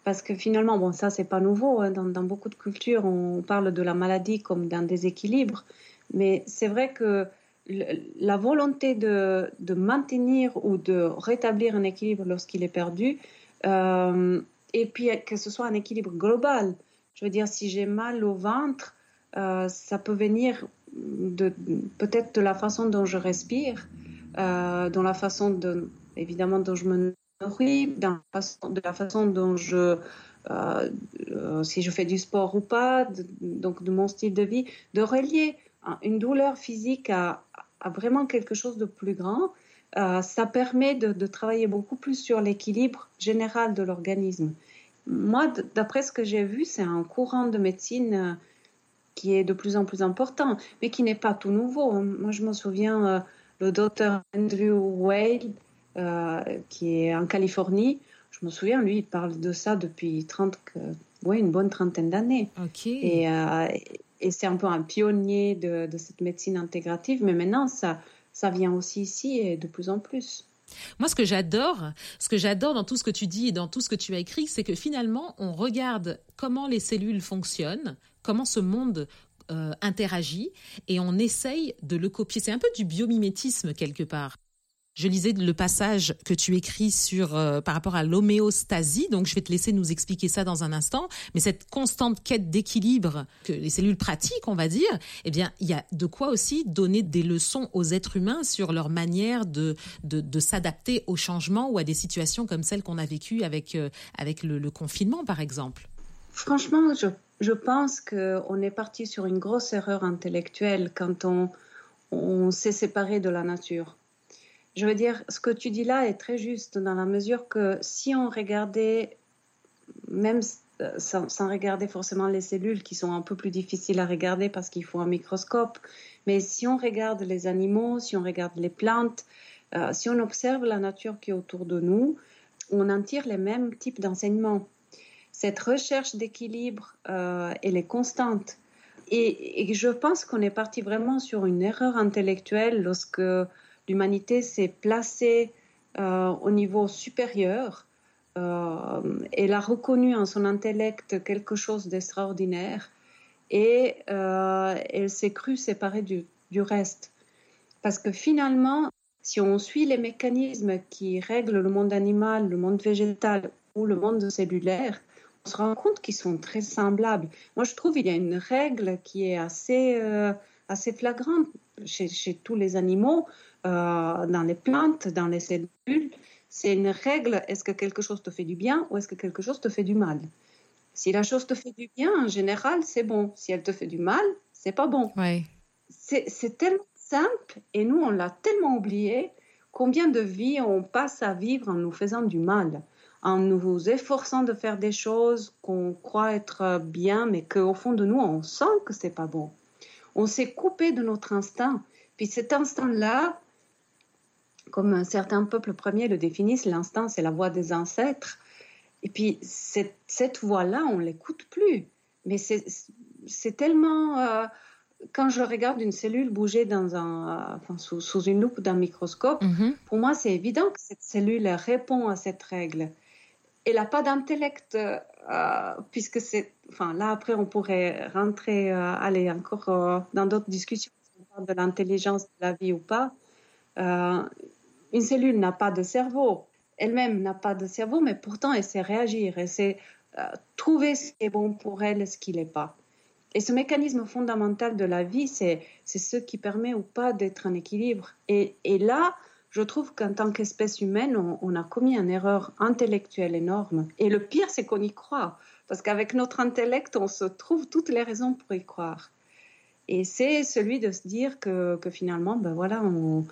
Parce que finalement, bon, ça, c'est pas nouveau. Hein. Dans, beaucoup de cultures, on parle de la maladie comme d'un déséquilibre. Mais c'est vrai que la volonté de, maintenir ou de rétablir un équilibre lorsqu'il est perdu, euh, et puis que ce soit un équilibre global, je veux dire, si j'ai mal au ventre, euh, ça peut venir de, peut-être de la façon dont je respire, euh, dans la façon de, évidemment dont je me nourris, dans de la façon dont je, euh, si je fais du sport ou pas, donc de mon style de vie, de relier une douleur physique à, vraiment quelque chose de plus grand. ça permet de, de, travailler beaucoup plus sur l'équilibre général de l'organisme moi, d'après ce que j'ai vu, c'est un courant de médecine euh, qui est de plus en plus important, mais qui n'est pas tout nouveau. Moi, je me souviens, euh, le docteur Andrew euh, qui est en Californie, je me souviens, lui, il parle de ça depuis 30, ouais, une bonne trentaine d'années. Et, et c'est un peu un pionnier de, de, cette médecine intégrative, mais maintenant, ça, ça vient aussi ici et de plus en plus. Moi, ce que j'adore, ce que j'adore dans tout ce que tu dis et dans tout ce que tu as écrit, c'est que finalement, on regarde comment les cellules fonctionnent, comment ce monde euh, interagit, et on essaye de le copier. C'est un peu du biomimétisme quelque part. Je lisais le passage que tu écris sur euh, par rapport à l'homéostasie, donc je vais te laisser nous expliquer ça dans un instant. Mais cette constante quête d'équilibre que les cellules pratiquent, on va dire, eh bien, il y a de quoi aussi donner des leçons aux êtres humains sur leur manière de de, s'adapter aux changements ou à des situations comme celles qu'on a vécues avec euh, avec le, confinement, par exemple. Franchement, je, je pense qu'on est parti sur une grosse erreur intellectuelle quand on s'est séparé de la nature je veux dire, ce que tu dis là est très juste dans la mesure que si on regardait, même euh, sans, regarder forcément les cellules qui sont un peu plus difficiles à regarder parce qu'il faut un microscope, mais si on regarde les animaux, si on regarde les plantes, euh, si on observe la nature qui est autour de nous, on en tire les mêmes types d'enseignements. cette recherche d'équilibre, elle est constante. Et je pense qu'on est parti vraiment sur une erreur intellectuelle lorsque l'humanité s'est placée au niveau supérieur. elle a reconnu en son intellect quelque chose d'extraordinaire et elle s'est crue séparée du, reste. Parce que finalement, si on suit les mécanismes qui règlent le monde animal, le monde végétal ou le monde cellulaire, on se rend compte qu'ils sont très semblables. Moi, je trouve qu'il y a une règle qui est assez, euh, assez flagrante chez, tous les animaux, euh, dans les plantes, dans les cellules. C'est une règle, est-ce que quelque chose te fait du bien ou est-ce que quelque chose te fait du mal? Si la chose te fait du bien, en général, c'est bon. Si elle te fait du mal, c'est pas bon. Ouais. C'est tellement simple et nous, on l'a tellement oublié. Combien de vies on passe à vivre en nous faisant du mal, en nous efforçant de faire des choses qu'on croit être bien, mais qu'au fond de nous, on sent que c'est pas bon. On s'est coupé de notre instinct. Puis cet instinct-là, comme certains peuples premiers le définissent, l'instinct, c'est la voix des ancêtres. Et puis cette, cette voix-là, on l'écoute plus. Mais c'est tellement... Euh, quand je regarde une cellule bouger dans un, enfin, sous, une loupe d'un microscope, mhm. pour moi, c'est évident que cette cellule répond à cette règle. Elle n'a pas d'intellect, euh, puisque c'est. Enfin, là, après, on pourrait rentrer, euh, aller encore euh, dans d'autres discussions de l'intelligence de la vie ou pas. Une cellule n'a pas de cerveau. Elle-même n'a pas de cerveau, mais pourtant, elle sait réagir. Elle sait trouver ce qui est bon pour elle et ce qui n'est pas. Et ce mécanisme fondamental de la vie, c'est ce qui permet ou pas d'être en équilibre. Et, et, là, je trouve qu'en tant qu'espèce humaine, on, a commis une erreur intellectuelle énorme. Et le pire, c'est qu'on y croit. Parce qu'avec notre intellect, on se trouve toutes les raisons pour y croire. Et c'est celui de se dire que, que finalement, ben voilà, on,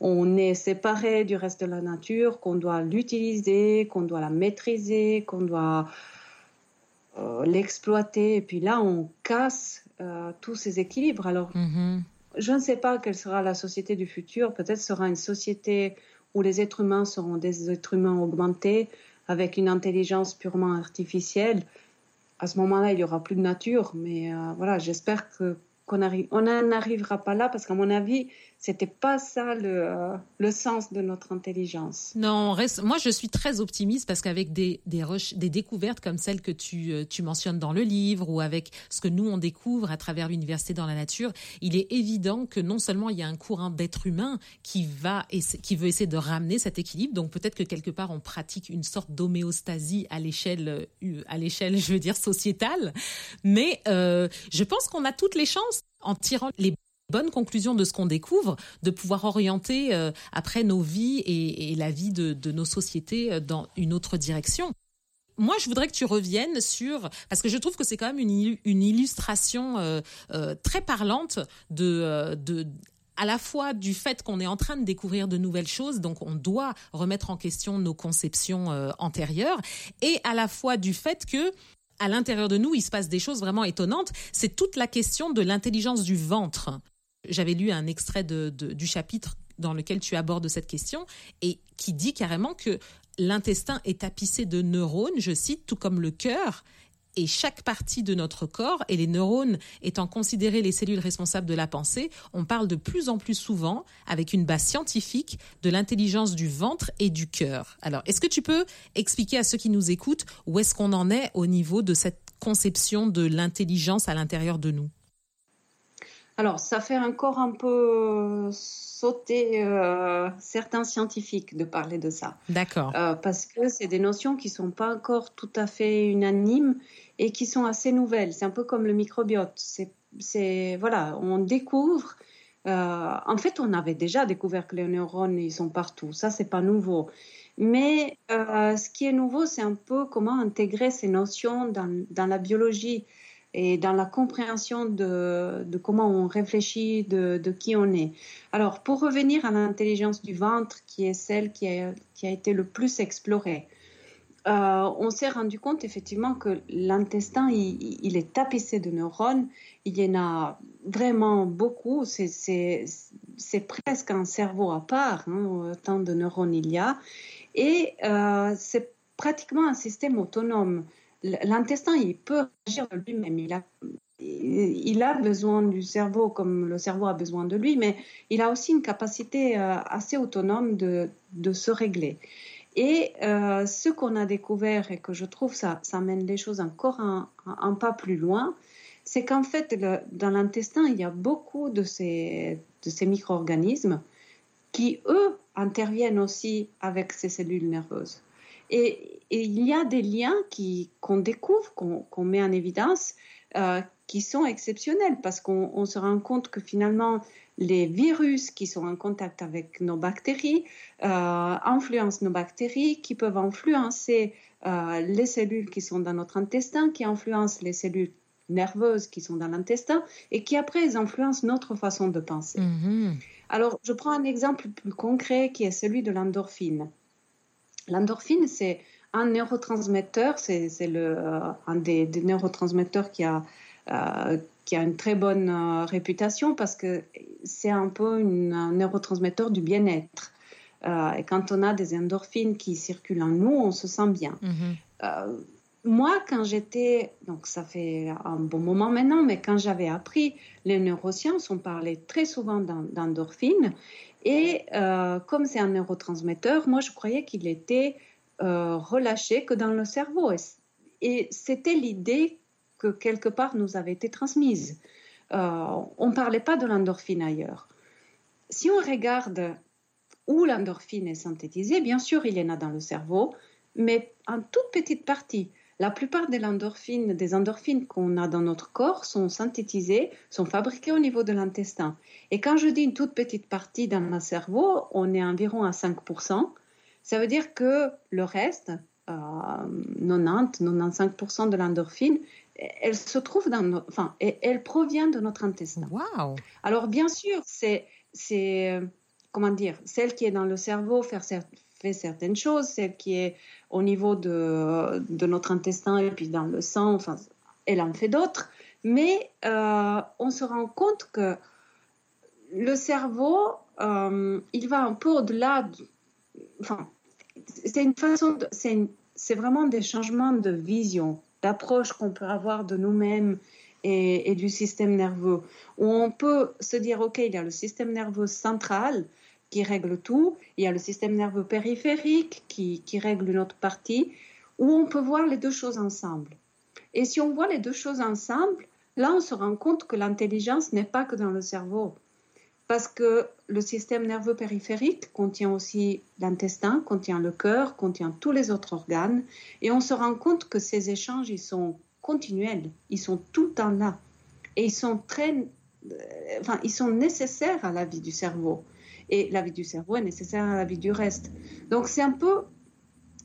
on est séparé du reste de la nature, qu'on doit l'utiliser, qu'on doit la maîtriser, qu'on doit euh, l'exploiter. Et puis là, on casse euh, tous ces équilibres. Alors, mm-hmm. je ne sais pas quelle sera la société du futur. Peut-être sera une société où les êtres humains seront des êtres humains augmentés avec une intelligence purement artificielle. À ce moment-là, il y aura plus de nature. Mais euh, voilà, j'espère que qu'on arrive, on n'arrivera pas là parce qu'à mon avis, c'était pas ça le, euh, le, sens de notre intelligence. Non, moi je suis très optimiste parce qu'avec des, des, des, découvertes comme celles que tu, euh, tu mentionnes dans le livre ou avec ce que nous on découvre à travers l'université dans la nature, il est évident que non seulement il y a un courant d'êtres humains qui va qui veut essayer de ramener cet équilibre, donc peut-être que quelque part on pratique une sorte d'homéostasie à l'échelle euh, à je veux dire sociétale, mais je pense qu'on a toutes les chances en tirant les bonne conclusion de ce qu'on découvre, de pouvoir orienter euh, après nos vies et, la vie de, nos sociétés euh, dans une autre direction. Moi, je voudrais que tu reviennes sur, parce que je trouve que c'est quand même une, illustration euh, très parlante de, de à la fois du fait qu'on est en train de découvrir de nouvelles choses, donc on doit remettre en question nos conceptions antérieures, et à la fois du fait que à l'intérieur de nous, il se passe des choses vraiment étonnantes. C'est toute la question de l'intelligence du ventre. J'avais lu un extrait du chapitre dans lequel tu abordes cette question et qui dit carrément que l'intestin est tapissé de neurones, je cite, tout comme le cœur, et chaque partie de notre corps, et les neurones étant considérés les cellules responsables de la pensée, on parle de plus en plus souvent, avec une base scientifique, de l'intelligence du ventre et du cœur. Alors, est-ce que tu peux expliquer à ceux qui nous écoutent où est-ce qu'on en est au niveau de cette conception de l'intelligence à l'intérieur de nous? Alors, ça fait encore un peu sauter euh, certains scientifiques de parler de ça. D'accord. Euh, parce que c'est des notions qui sont pas encore tout à fait unanimes et qui sont assez nouvelles. C'est un peu comme le microbiote. C'est, voilà, on découvre. Euh, en fait, on avait déjà découvert que les neurones ils sont partout. Ça, c'est pas nouveau. Mais ce qui est nouveau, c'est un peu comment intégrer ces notions dans, dans la biologie et dans la compréhension de, comment on réfléchit, de, qui on est. Alors, pour revenir à l'intelligence du ventre, qui est celle qui a, été le plus explorée, euh, on s'est rendu compte effectivement que l'intestin, il, il, est tapissé de neurones. Il y en a vraiment beaucoup. C'est presque un cerveau à part, hein, tant de neurones il y a. Et euh, c'est pratiquement un système autonome l'intestin, il peut agir de lui-même. Il a, il a besoin du cerveau comme le cerveau a besoin de lui, mais il a aussi une capacité euh, assez autonome de, se régler. Et euh, ce qu'on a découvert et que je trouve ça, ça mène les choses encore un, un pas plus loin, c'est qu'en fait, dans l'intestin, il y a beaucoup de ces, de ces micro-organismes qui, eux, interviennent aussi avec ces cellules nerveuses. Et, il y a des liens qu'on découvre, qu'on met en évidence, euh, qui sont exceptionnels parce qu'on se rend compte que finalement, les virus qui sont en contact avec nos bactéries euh, influencent nos bactéries, qui peuvent influencer euh, les cellules qui sont dans notre intestin, qui influencent les cellules nerveuses qui sont dans l'intestin et qui après influencent notre façon de penser. Mm-hmm. Alors, je prends un exemple plus concret qui est celui de l'endorphine. L'endorphine, c'est un neurotransmetteur, c'est euh, un des, neurotransmetteurs qui a, euh, qui a une très bonne euh, réputation parce que c'est un peu un neurotransmetteur du bien-être. et quand on a des endorphines qui circulent en nous, on se sent bien. Mm-hmm moi, quand j'étais, donc ça fait un bon moment maintenant, mais quand j'avais appris les neurosciences, on parlait très souvent d'endorphine. Et euh, comme c'est un neurotransmetteur, moi, je croyais qu'il était euh, relâché que dans le cerveau. Et, c'était l'idée que quelque part nous avait été transmise. Euh, on ne parlait pas de l'endorphine ailleurs. Si on regarde où l'endorphine est synthétisée, bien sûr, il y en a dans le cerveau, mais en toute petite partie. La plupart des endorphines, des endorphines qu'on a dans notre corps sont synthétisées, sont fabriquées au niveau de l'intestin. Et quand je dis une toute petite partie dans le cerveau, on est environ à 5%. Ça veut dire que le reste, 90-95% de l'endorphine, elle se trouve dans enfin, elle provient de notre intestin. Wow. Alors bien sûr, c'est, c'est, comment dire, celle qui est dans le cerveau faire, fait certaines choses, celle qui est au niveau de, de, notre intestin et puis dans le sang, enfin, elle en fait d'autres. Mais euh, on se rend compte que le cerveau, euh, il va un peu au-delà. enfin, c'est une façon, c'est vraiment des changements de vision, d'approche qu'on peut avoir de nous-mêmes et, et, du système nerveux. Où on peut se dire, ok, il y a le système nerveux central qui règle tout, il y a le système nerveux périphérique qui, qui règle une autre partie, où on peut voir les deux choses ensemble. Et si on voit les deux choses ensemble, là, on se rend compte que l'intelligence n'est pas que dans le cerveau. Parce que le système nerveux périphérique contient aussi l'intestin, contient le cœur, contient tous les autres organes. Et on se rend compte que ces échanges, ils sont continuels, ils sont tout le temps là. Et ils sont très, euh, enfin, ils sont nécessaires à la vie du cerveau et la vie du cerveau est nécessaire à la vie du reste. Donc c'est un peu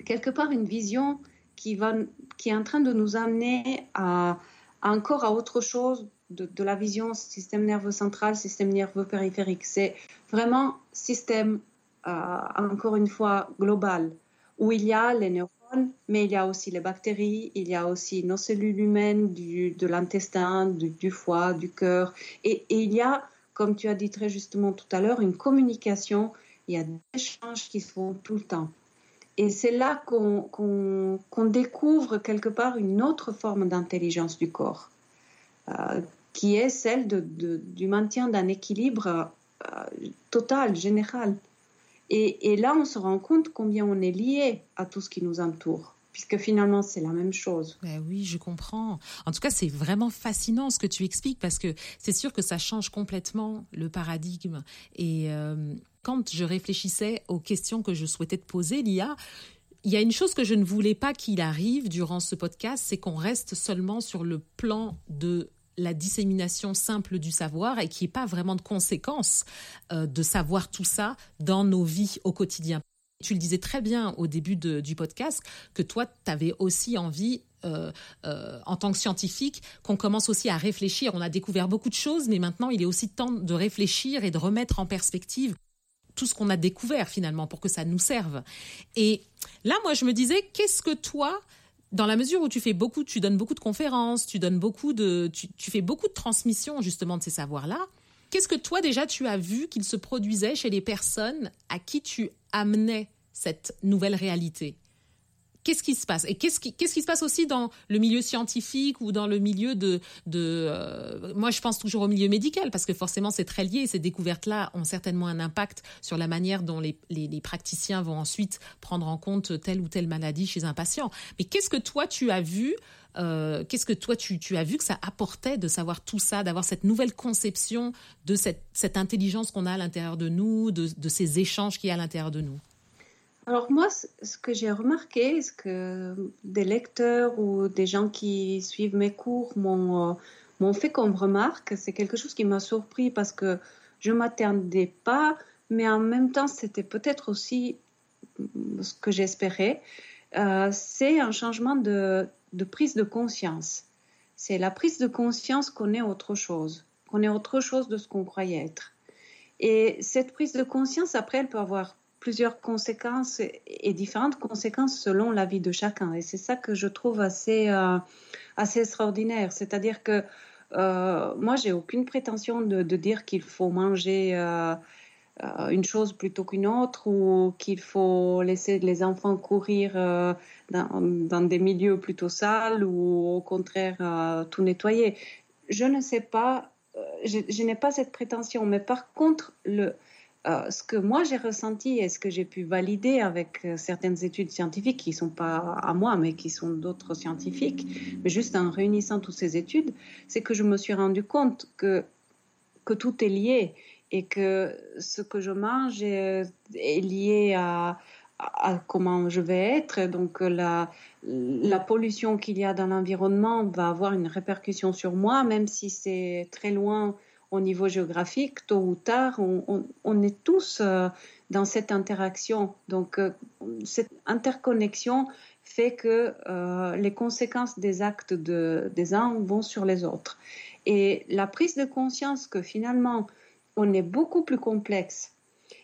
quelque part une vision qui, est en train de nous amener encore à autre chose de, la vision système nerveux central, système nerveux périphérique. C'est vraiment système, euh, encore une fois, global, où il y a les neurones, mais il y a aussi les bactéries, il y a aussi nos cellules humaines, du, de l'intestin, du, foie, du cœur, et il y a comme tu as dit très justement tout à l'heure, une communication, il y a des échanges qui se font tout le temps. Et c'est là qu'on découvre quelque part une autre forme d'intelligence du corps, euh, qui est celle du maintien d'un équilibre euh, total, général. Et, là, on se rend compte combien on est lié à tout ce qui nous entoure puisque finalement c'est la même chose. Ben oui, je comprends. En tout cas, c'est vraiment fascinant ce que tu expliques parce que c'est sûr que ça change complètement le paradigme. Et euh, quand je réfléchissais aux questions que je souhaitais te poser, Lia, il y a une chose que je ne voulais pas qu'il arrive durant ce podcast, c'est qu'on reste seulement sur le plan de la dissémination simple du savoir et qu'il n'y ait pas vraiment de conséquences euh, de savoir tout ça dans nos vies au quotidien. Tu le disais très bien au début du podcast que toi, tu avais aussi envie euh, euh, en tant que scientifique, qu'on commence aussi à réfléchir. On a découvert beaucoup de choses, mais maintenant, il est aussi temps de réfléchir et de remettre en perspective tout ce qu'on a découvert finalement pour que ça nous serve. Et là, moi, je me disais, qu'est-ce que toi, dans la mesure où tu fais beaucoup, tu donnes beaucoup de conférences, tu donnes beaucoup de, tu, fais beaucoup de transmission justement de ces savoirs-là. Qu'est-ce que toi déjà tu as vu qu'il se produisait chez les personnes à qui tu amenais cette nouvelle réalité? Qu'est-ce qui se passe? Et qu'est-ce qui, qu'est-ce qui se passe aussi dans le milieu scientifique ou dans le milieu de... de euh, moi, je pense toujours au milieu médical, parce que forcément, c'est très lié. Ces découvertes-là ont certainement un impact sur la manière dont les, les, praticiens vont ensuite prendre en compte telle ou telle maladie chez un patient. Mais qu'est-ce que toi, tu as vu euh, Qu'est-ce que toi, tu, tu, as vu que ça apportait de savoir tout ça, d'avoir cette nouvelle conception de cette, cette intelligence qu'on a à l'intérieur de nous, de, de ces échanges qu'il y a à l'intérieur de nous? Alors moi, ce que j'ai remarqué, ce que des lecteurs ou des gens qui suivent mes cours m'ont euh, fait comme remarque, c'est quelque chose qui m'a surpris parce que je m'attendais pas, mais en même temps, c'était peut-être aussi ce que j'espérais. Euh, c'est un changement de, prise de conscience. C'est la prise de conscience qu'on est autre chose, qu'on est autre chose de ce qu'on croyait être. Et cette prise de conscience, après, elle peut avoir plusieurs conséquences et différentes conséquences selon la vie de chacun. Et c'est ça que je trouve assez, euh, assez extraordinaire. C'est-à-dire que euh, moi, j'ai aucune prétention de, dire qu'il faut manger euh, euh, une chose plutôt qu'une autre ou qu'il faut laisser les enfants courir dans, des milieux plutôt sales ou au contraire tout nettoyer. Je ne sais pas, je n'ai pas cette prétention, mais par contre, le, euh, ce que moi j'ai ressenti et ce que j'ai pu valider avec euh, certaines études scientifiques qui ne sont pas à moi, mais qui sont d'autres scientifiques, mais juste en réunissant toutes ces études, c'est que je me suis rendu compte que, que tout est lié et que ce que je mange est, lié à, à, comment je vais être. Donc la, la pollution qu'il y a dans l'environnement va avoir une répercussion sur moi, même si c'est très loin au niveau géographique, tôt ou tard, on, est tous euh, dans cette interaction. Donc, euh, cette interconnexion fait que euh, les conséquences des actes de, des uns vont sur les autres. Et la prise de conscience que finalement, on est beaucoup plus complexe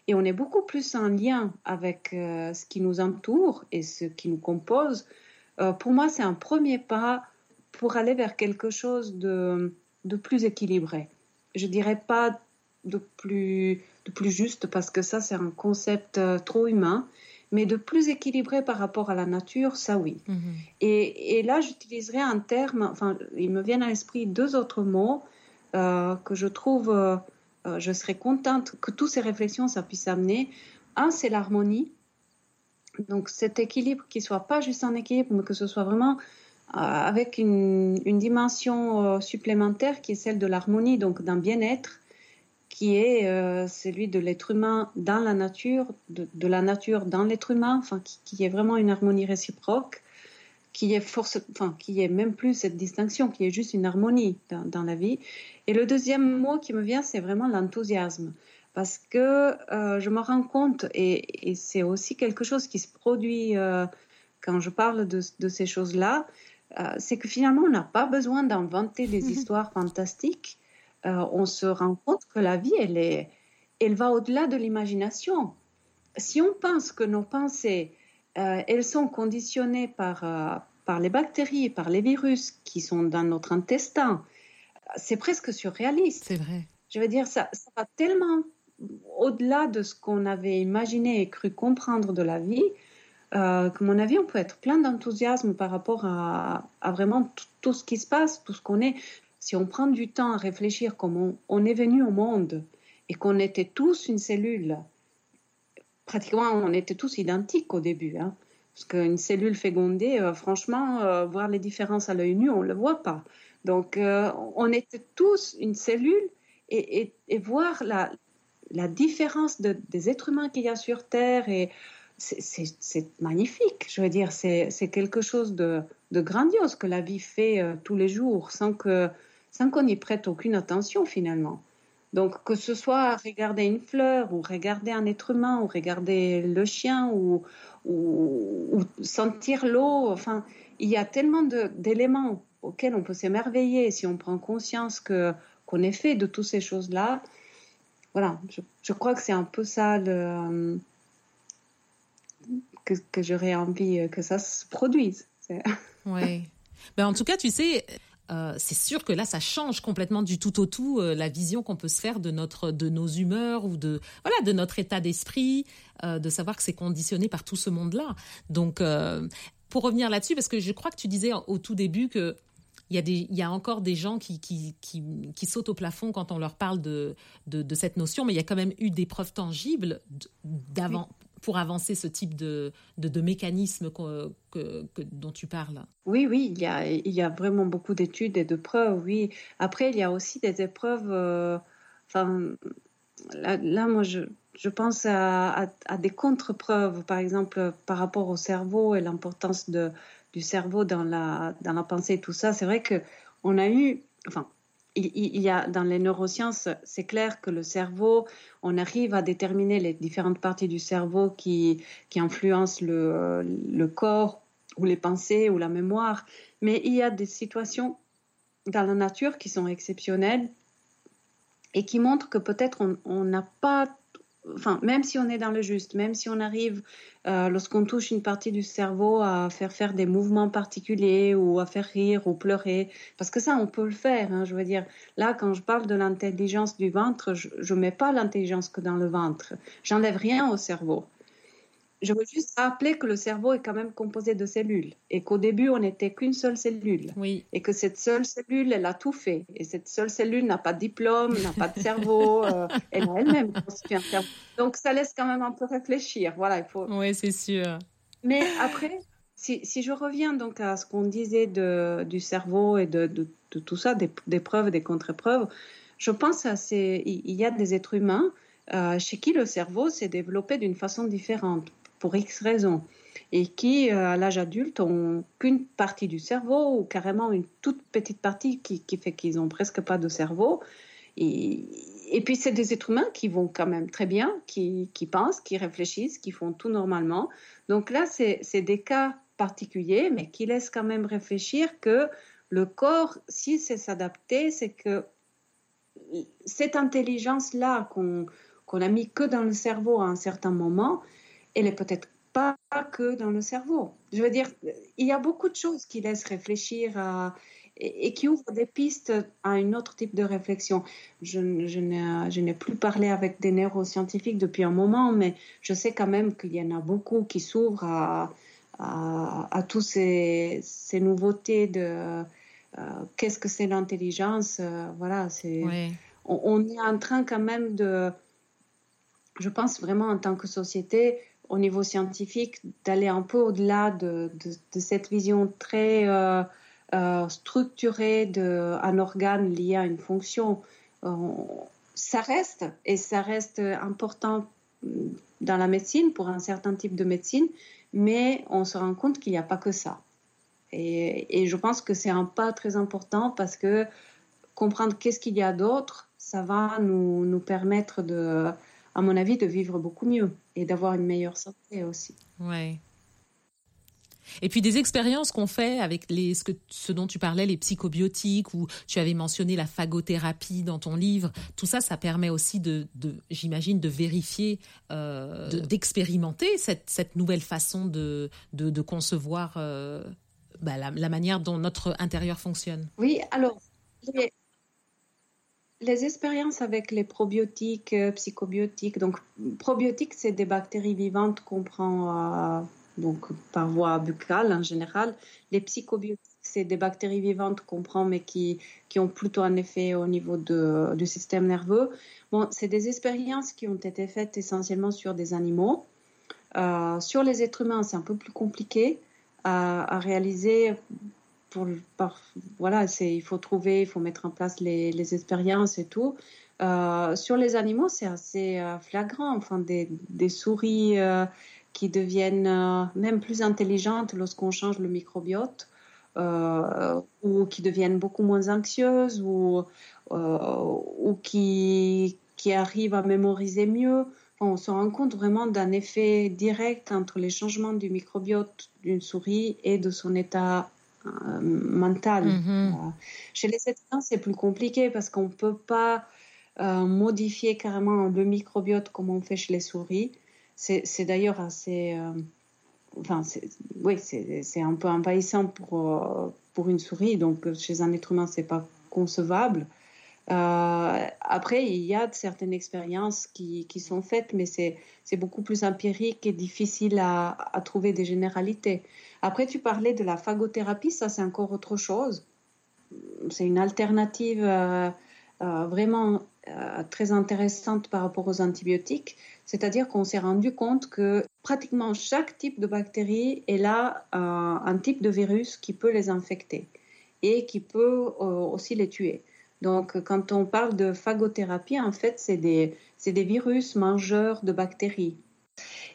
et on est beaucoup plus en lien avec ce qui nous entoure et ce qui nous compose, pour moi, c'est un premier pas pour aller vers quelque chose de plus équilibré je dirais pas de plus, de plus juste parce que ça c'est un concept euh, trop humain, mais de plus équilibré par rapport à la nature, ça oui. Mhm. Et, et, là j'utiliserai un terme, enfin il me viennent à l'esprit deux autres mots euh, que je trouve, euh, je serais contente que toutes ces réflexions ça puisse amener. Un c'est l'harmonie, donc cet équilibre qui soit pas juste un équilibre, mais que ce soit vraiment avec une, dimension euh, supplémentaire qui est celle de l'harmonie, donc d'un bien-être qui est euh, celui de l'être humain dans la nature, de, la nature dans l'être humain, enfin, qui, est vraiment une harmonie réciproque, qui est, force, enfin, qui est même plus cette distinction, qui est juste une harmonie dans, la vie. Et le deuxième mot qui me vient, c'est vraiment l'enthousiasme. Parce que je me rends compte, et, c'est aussi quelque chose qui se produit quand je parle de ces choses-là, euh, c'est que finalement, on n'a pas besoin d'inventer des histoires fantastiques. Euh, on se rend compte que la vie, elle, est, elle va au-delà de l'imagination. Si on pense que nos pensées, euh, elles sont conditionnées par, par les bactéries, par les virus qui sont dans notre intestin, c'est presque surréaliste. C'est vrai. Je veux dire, ça, ça va tellement au-delà de ce qu'on avait imaginé et cru comprendre de la vie euh, mon avis, on peut être plein d'enthousiasme par rapport à, vraiment tout ce qui se passe, tout ce qu'on est. Si on prend du temps à réfléchir comment on, est venu au monde et qu'on était tous une cellule, pratiquement on était tous identiques au début. Hein, parce qu'une cellule fécondée, euh, franchement, euh, voir les différences à l'œil nu, on ne le voit pas. Donc, euh, on était tous une cellule et, voir la, différence de, des êtres humains qu'il y a sur Terre et c'est magnifique. Je veux dire, c'est quelque chose de, grandiose que la vie fait euh, tous les jours sans qu'on sans qu'on y prête aucune attention finalement. Donc que ce soit regarder une fleur ou regarder un être humain ou regarder le chien ou, ou, sentir l'eau, enfin, il y a tellement d'éléments auxquels on peut s'émerveiller si on prend conscience que qu'on est fait de toutes ces choses-là. Voilà, je, je, crois que c'est un peu ça le, que, j'aurais envie euh, que ça se produise. Oui. Ben, en tout cas, tu sais, euh, c'est sûr que là, ça change complètement du tout au tout euh, la vision qu'on peut se faire de notre, de nos humeurs ou de, voilà, de notre état d'esprit, de savoir que c'est conditionné par tout ce monde-là. Donc, pour revenir là-dessus, parce que je crois que tu disais au tout début que il y, a des, il y a encore des gens qui, qui, qui, sautent au plafond quand on leur parle de, de, cette notion, mais il y a quand même eu des preuves tangibles d'avant, pour avancer ce type de, de, de mécanisme que, que, dont tu parles? Oui, oui, il y a, il y a vraiment beaucoup d'études et de preuves, oui. Après, il y a aussi des épreuves, euh, enfin, là, moi, je, je pense à, à, des contre-preuves, par exemple, par rapport au cerveau et l'importance du cerveau dans la, dans la pensée tout ça, c'est vrai qu'on a eu, enfin, il, y a dans les neurosciences, c'est clair que le cerveau, on arrive à déterminer les différentes parties du cerveau qui, qui influencent le, le corps ou les pensées ou la mémoire, mais il y a des situations dans la nature qui sont exceptionnelles et qui montrent que peut-être on n'a pas enfin, même si on est dans le juste, même si on arrive, euh, lorsqu'on touche une partie du cerveau, à faire faire des mouvements particuliers ou à faire rire ou pleurer, parce que ça, on peut le faire. Hein, je veux dire, là, quand je parle de l'intelligence du ventre, je ne mets pas l'intelligence que dans le ventre. J'enlève rien au cerveau je veux juste rappeler que le cerveau est quand même composé de cellules et qu'au début, on n'était qu'une seule cellule. Oui. Et que cette seule cellule, elle a tout fait. Et cette seule cellule n'a pas de diplôme, n'a pas de cerveau, euh, elle a elle-même construit un cerveau. Donc, ça laisse quand même un peu réfléchir. Voilà, il faut. Oui, c'est sûr. Mais après, si, si, je reviens donc à ce qu'on disait de, du cerveau et de, de, de tout ça, des, des, preuves, des contre-preuves, je pense à ces, il y a des êtres humains euh, chez qui le cerveau s'est développé d'une façon différente pour X raisons et qui, euh, à l'âge adulte, ont qu'une partie du cerveau ou carrément une toute petite partie qui, qui fait qu'ils n'ont presque pas de cerveau. Et, et puis, c'est des êtres humains qui vont quand même très bien, qui, qui pensent, qui réfléchissent, qui font tout normalement. Donc là, c'est des cas particuliers, mais qui laissent quand même réfléchir que le corps, s'il sait s'adapter, c'est que cette intelligence-là qu'on qu'on a mis que dans le cerveau à un certain moment, elle est peut-être pas que dans le cerveau. Je veux dire, il y a beaucoup de choses qui laissent réfléchir à, et, qui ouvrent des pistes à un autre type de réflexion. Je, je n'ai plus parlé avec des neuroscientifiques depuis un moment, mais je sais quand même qu'il y en a beaucoup qui s'ouvrent à, à, à toutes ces, ces, nouveautés de euh, qu'est-ce que c'est l'intelligence. Euh, voilà, c'est, on, on, est en train quand même de, je pense vraiment en tant que société, au niveau scientifique d'aller un peu au-delà de, de, cette vision très euh, euh, structurée d'un organe lié à une fonction. Euh, ça reste, et ça reste important dans la médecine, pour un certain type de médecine, mais on se rend compte qu'il n'y a pas que ça. Et, et je pense que c'est un pas très important parce que comprendre qu'est-ce qu'il y a d'autre, ça va nous, nous permettre de, à mon avis, de vivre beaucoup mieux et d'avoir une meilleure santé aussi. Ouais. Et puis des expériences qu'on fait avec les, ce, que, ce dont tu parlais, les psychobiotiques, ou tu avais mentionné la phagothérapie dans ton livre, tout ça, ça permet aussi de, de j'imagine, de vérifier, euh, d'expérimenter cette, cette nouvelle façon de, de, de concevoir euh, bah, la, la, manière dont notre intérieur fonctionne. Oui, alors, les, les expériences avec les probiotiques, euh, psychobiotiques, donc probiotiques, c'est des bactéries vivantes qu'on prend euh, donc, par voie buccale en général. Les psychobiotiques, c'est des bactéries vivantes qu'on prend mais qui, qui ont plutôt un effet au niveau de, du système nerveux. Bon, c'est des expériences qui ont été faites essentiellement sur des animaux. Euh, sur les êtres humains, c'est un peu plus compliqué à, à réaliser voilà, c'est, il faut trouver, il faut mettre en place les, expériences et tout. Euh, sur les animaux, c'est assez euh, flagrant. Enfin, des, souris euh, qui deviennent même plus intelligentes lorsqu'on change le microbiote, ou qui deviennent beaucoup moins anxieuses, ou, ou qui, qui arrivent à mémoriser mieux. on se rend compte vraiment d'un effet direct entre les changements du microbiote d'une souris et de son état euh, mental. Mm-hmm. Euh, chez les êtres c'est plus compliqué parce qu'on ne peut pas euh, modifier carrément le microbiote comme on fait chez les souris. C'est d'ailleurs assez. enfin, oui, c'est un peu envahissant pour, pour une souris. Donc, chez un être humain, c'est pas concevable. Euh, après, il y a certaines expériences qui, sont faites, mais c'est beaucoup plus empirique et difficile à, à, trouver des généralités. Après, tu parlais de la phagothérapie, ça c'est encore autre chose. C'est une alternative euh, euh, vraiment très intéressante par rapport aux antibiotiques. C'est-à-dire qu'on s'est rendu compte que pratiquement chaque type de bactérie est là un type de virus qui peut les infecter et qui peut aussi les tuer. Donc, quand on parle de phagothérapie, en fait, c'est des, des, virus mangeurs de bactéries.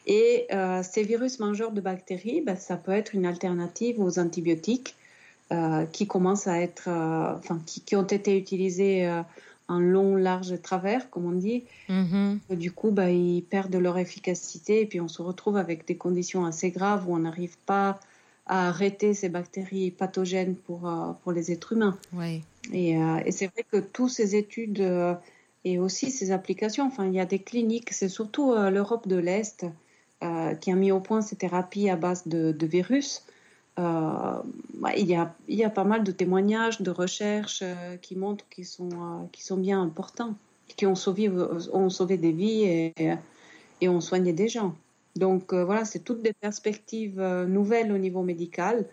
Et euh, ces virus mangeurs de bactéries, ben, ça peut être une alternative aux antibiotiques euh, qui commencent à être, euh, enfin, qui, qui, ont été utilisés en long, large travers, comme on dit. Mm-hmm. Du coup, ben, ils perdent leur efficacité et puis on se retrouve avec des conditions assez graves où on n'arrive pas à arrêter ces bactéries pathogènes pour, pour les êtres humains. Oui. Euh, et, c'est vrai que toutes ces études euh, et aussi ces applications, enfin, il y a des cliniques, c'est surtout euh, l'Europe de l'Est qui a mis au point ces thérapies à base de, virus. Bah, il, y a, il y a pas mal de témoignages, de recherches qui montrent qu'ils sont, qui sont bien importants, qui ont sauvé, ont sauvé des vies et, et ont soigné des gens. Donc voilà, c'est toutes des perspectives nouvelles au niveau médical.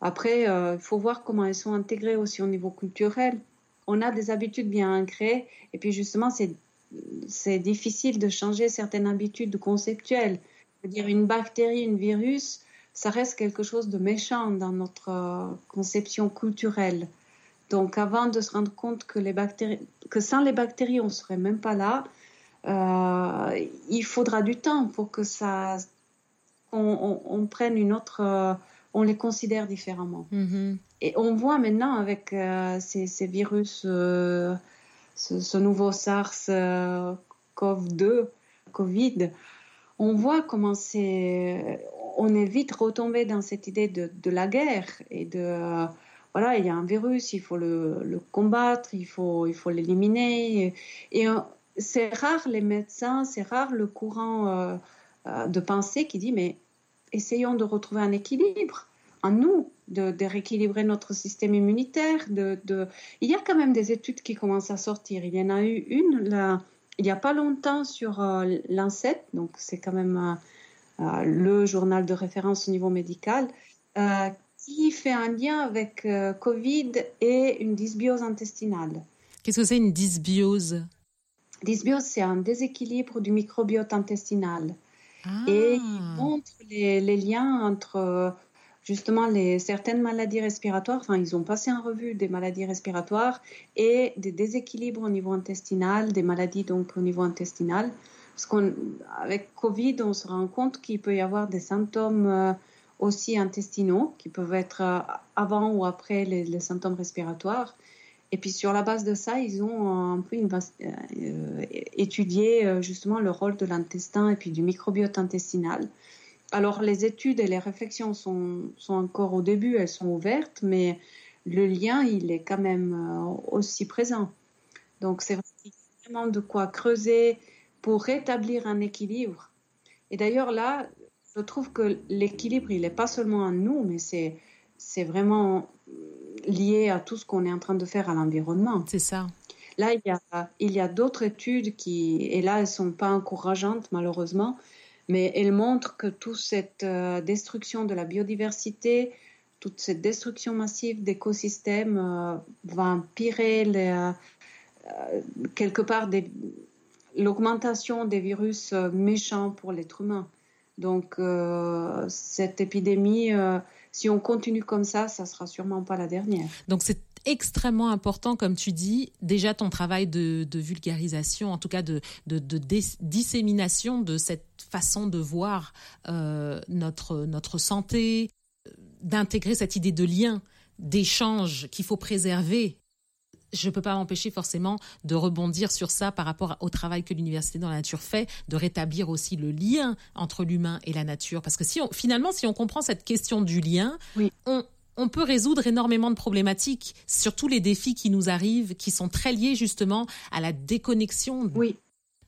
Après, euh, il faut voir comment elles sont intégrées aussi au niveau culturel. On a des habitudes bien ancrées, et puis justement, c'est difficile de changer certaines habitudes conceptuelles. dire une bactérie, un virus, ça reste quelque chose de méchant dans notre euh, conception culturelle. Donc, avant de se rendre compte que, les bactéries, que sans les bactéries, on ne serait même pas là, euh, il faudra du temps pour que ça, on, prenne une autre on les considère différemment. Mm-hmm. Et on voit maintenant avec euh, ces, virus, euh, ce, nouveau SARS-CoV-2, euh, Covid, on voit comment c'est. On est vite retombé dans cette idée de, la guerre et de. voilà, il y a un virus, il faut le, combattre, il faut, il faut l'éliminer. Et, c'est rare les médecins, c'est rare le courant de pensée qui dit mais essayons de retrouver un équilibre en nous, de, rééquilibrer notre système immunitaire. Il y a quand même des études qui commencent à sortir. Il y en a eu une il n'y a pas longtemps sur euh, l'ANSET, donc c'est quand même euh, euh, le journal de référence au niveau médical, qui fait un lien avec Covid et une dysbiose intestinale. Qu'est-ce que c'est une dysbiose? Dysbiose, c'est un déséquilibre du microbiote intestinal. Et il ah. montre les, liens entre justement les, certaines maladies respiratoires. Enfin, ils ont passé en revue des maladies respiratoires et des déséquilibres au niveau intestinal, des maladies donc au niveau intestinal. Parce qu'avec Covid, on se rend compte qu'il peut y avoir des symptômes euh, aussi intestinaux qui peuvent être euh, avant ou après les, symptômes respiratoires. Et puis sur la base de ça, ils ont un peu euh, étudié justement le rôle de l'intestin et puis du microbiote intestinal. Alors les études et les réflexions sont, encore au début, elles sont ouvertes, mais le lien, il est quand même euh, aussi présent. Donc c'est vraiment de quoi creuser pour rétablir un équilibre. Et d'ailleurs là, je trouve que l'équilibre, il n'est pas seulement en nous, mais c'est vraiment lié à tout ce qu'on est en train de faire à l'environnement. C'est ça. Là, il y a, il y a d'autres études qui, et là, elles ne sont pas encourageantes malheureusement, mais elle montre que toute cette euh, destruction de la biodiversité, toute cette destruction massive d'écosystèmes euh, va empirer euh, quelque part l'augmentation des virus méchants pour l'être humain. Donc cette épidémie, si on continue comme ça, ça sera sûrement pas la dernière. Donc c'est extrêmement important, comme tu dis, déjà ton travail de, vulgarisation, en tout cas de, dissémination de cette façon de voir euh, notre, notre santé, d'intégrer cette idée de lien, d'échange qu'il faut préserver. Je ne peux pas m'empêcher forcément de rebondir sur ça par rapport au travail que l'Université dans la nature fait, de rétablir aussi le lien entre l'humain et la nature. Parce que si on, finalement, si on comprend cette question du lien, on, on peut résoudre énormément de problématiques, surtout les défis qui nous arrivent, qui sont très liés justement à la déconnexion oui.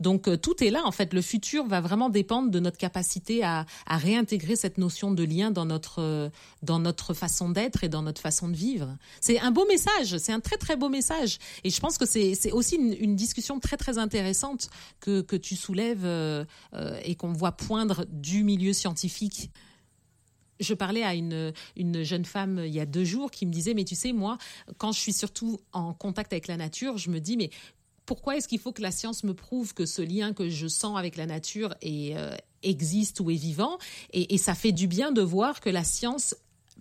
Donc tout est là en fait. Le futur va vraiment dépendre de notre capacité à, réintégrer cette notion de lien dans notre dans notre façon d'être et dans notre façon de vivre. C'est un beau message. C'est un très très beau message. Et je pense que c'est aussi une, une, discussion très très intéressante que que tu soulèves euh, et qu'on voit poindre du milieu scientifique je parlais à une, une jeune femme il y a deux jours qui me disait, mais tu sais, moi, quand je suis surtout en contact avec la nature, je me dis, mais pourquoi est-ce qu'il faut que la science me prouve que ce lien que je sens avec la nature euh, existe ou est vivant? Et, ça fait du bien de voir que la science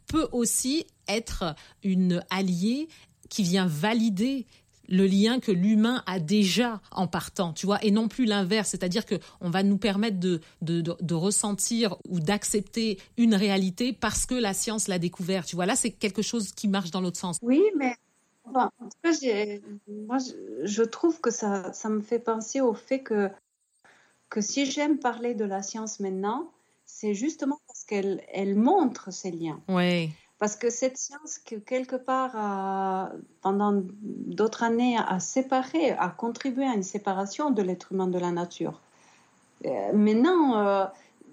peut aussi être une alliée qui vient valider le lien que l'humain a déjà en partant, tu vois, et non plus l'inverse, c'est-à-dire que on va nous permettre de, ressentir ou d'accepter une réalité parce que la science l'a découvert, tu vois. Là, c'est quelque chose qui marche dans l'autre sens. Oui, mais moi, je, trouve que ça, ça me fait penser au fait que, que si j'aime parler de la science maintenant, c'est justement parce qu'elle elle montre ces liens. Oui. Parce que cette science, que quelque part, pendant d'autres années, a séparé, a contribué à une séparation de l'être humain de la nature. Euh, maintenant, euh,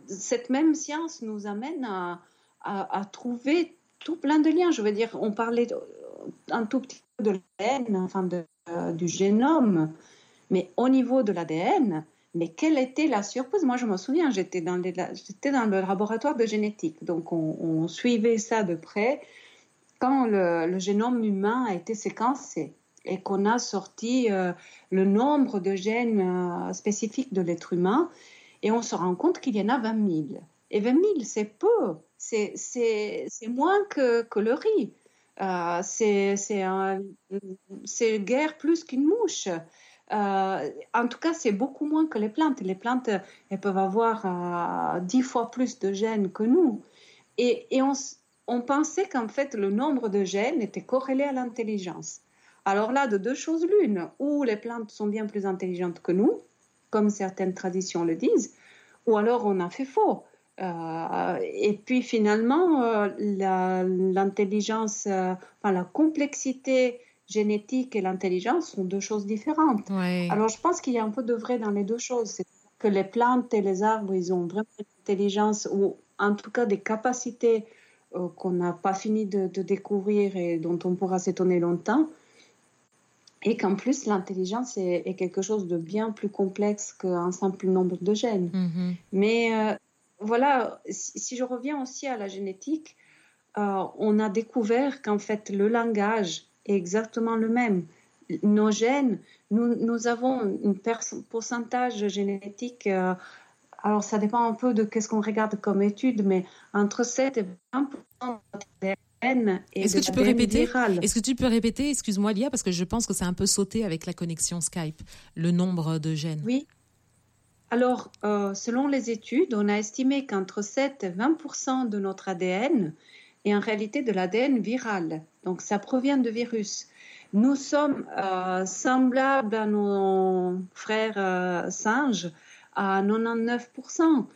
cette même science nous amène à, à, trouver tout plein de liens. Je veux dire, on parlait un tout petit peu de l'ADN, enfin de, euh, du génome, mais au niveau de l'ADN, mais quelle était la surprise? Moi, je me souviens, j'étais dans, dans, le laboratoire de génétique, donc on, suivait ça de près quand le, génome humain a été séquencé et qu'on a sorti euh, le nombre de gènes euh, spécifiques de l'être humain, et on se rend compte qu'il y en a 20 000. Et 20 000, c'est peu, c'est moins que, que, le riz. Euh, c'est guère plus qu'une mouche. Euh, en tout cas, c'est beaucoup moins que les plantes. Les plantes, elles peuvent avoir euh, dix fois plus de gènes que nous. Et, on, pensait qu'en fait, le nombre de gènes était corrélé à l'intelligence. Alors là, de deux choses l'une, ou les plantes sont bien plus intelligentes que nous, comme certaines traditions le disent, ou alors on a fait faux. Euh, et puis finalement, l'intelligence, enfin la complexité génétique et l'intelligence sont deux choses différentes. Alors je pense qu'il y a un peu de vrai dans les deux choses. C'est que les plantes et les arbres, ils ont vraiment une intelligence ou en tout cas des capacités euh, qu'on n'a pas fini de, découvrir et dont on pourra s'étonner longtemps. Et qu'en plus, l'intelligence est, quelque chose de bien plus complexe qu'un simple nombre de gènes. Mm-hmm. Mais euh, voilà, si, je reviens aussi à la génétique, euh, on a découvert qu'en fait, le langage exactement le même. Nos gènes, nous, nous avons un pourcentage génétique, euh, alors ça dépend un peu de qu'est-ce qu'on regarde comme étude, mais entre 7 et 20 d'ADN Est-ce que tu peux répéter Est-ce que tu peux répéter, excuse-moi Lia, parce que je pense que c'est un peu sauté avec la connexion Skype, le nombre de gènes? Oui. Alors, euh, selon les études, on a estimé qu'entre 7 et 20% de notre ADN est en réalité de l'ADN viral. Donc ça provient de virus. Nous sommes euh, semblables à nos frères euh, singes à 99%.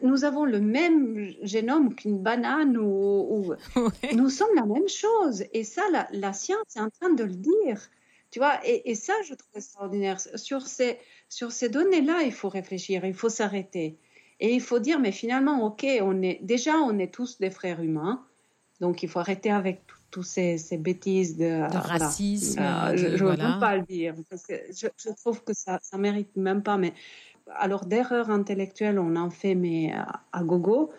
Nous avons le même génome qu'une banane ou, nous sommes la même chose. Et ça, la, science est en train de le dire. Tu vois, et, ça, je trouve extraordinaire. Sur ces, sur ces données-là, il faut réfléchir, il faut s'arrêter. Et il faut dire, mais finalement, OK, on est, déjà, on est tous des frères humains. Donc, il faut arrêter avec toutes ces, bêtises de, racisme. Euh, je ne veux même pas le dire, parce que je, trouve que ça ne mérite même pas. Mais alors, d'erreurs intellectuelles, on en fait, mais à, gogo.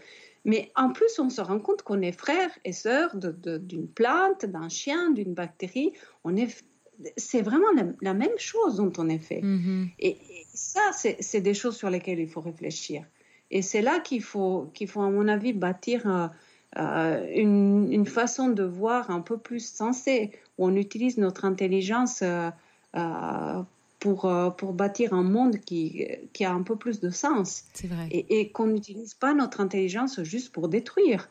Mais en plus, on se rend compte qu'on est frères et sœurs d'une plante, d'un chien, d'une bactérie. On est, c'est vraiment la, même chose dont on est fait. Mm-hmm. Et, ça, c'est des choses sur lesquelles il faut réfléchir. Et c'est là qu'il faut, qu'il faut, à mon avis, bâtir euh, euh, une, façon de voir un peu plus sensée, où on utilise notre intelligence euh, pour, pour bâtir un monde qui, qui a un peu plus de sens. Vrai. Et, qu'on n'utilise pas notre intelligence juste pour détruire.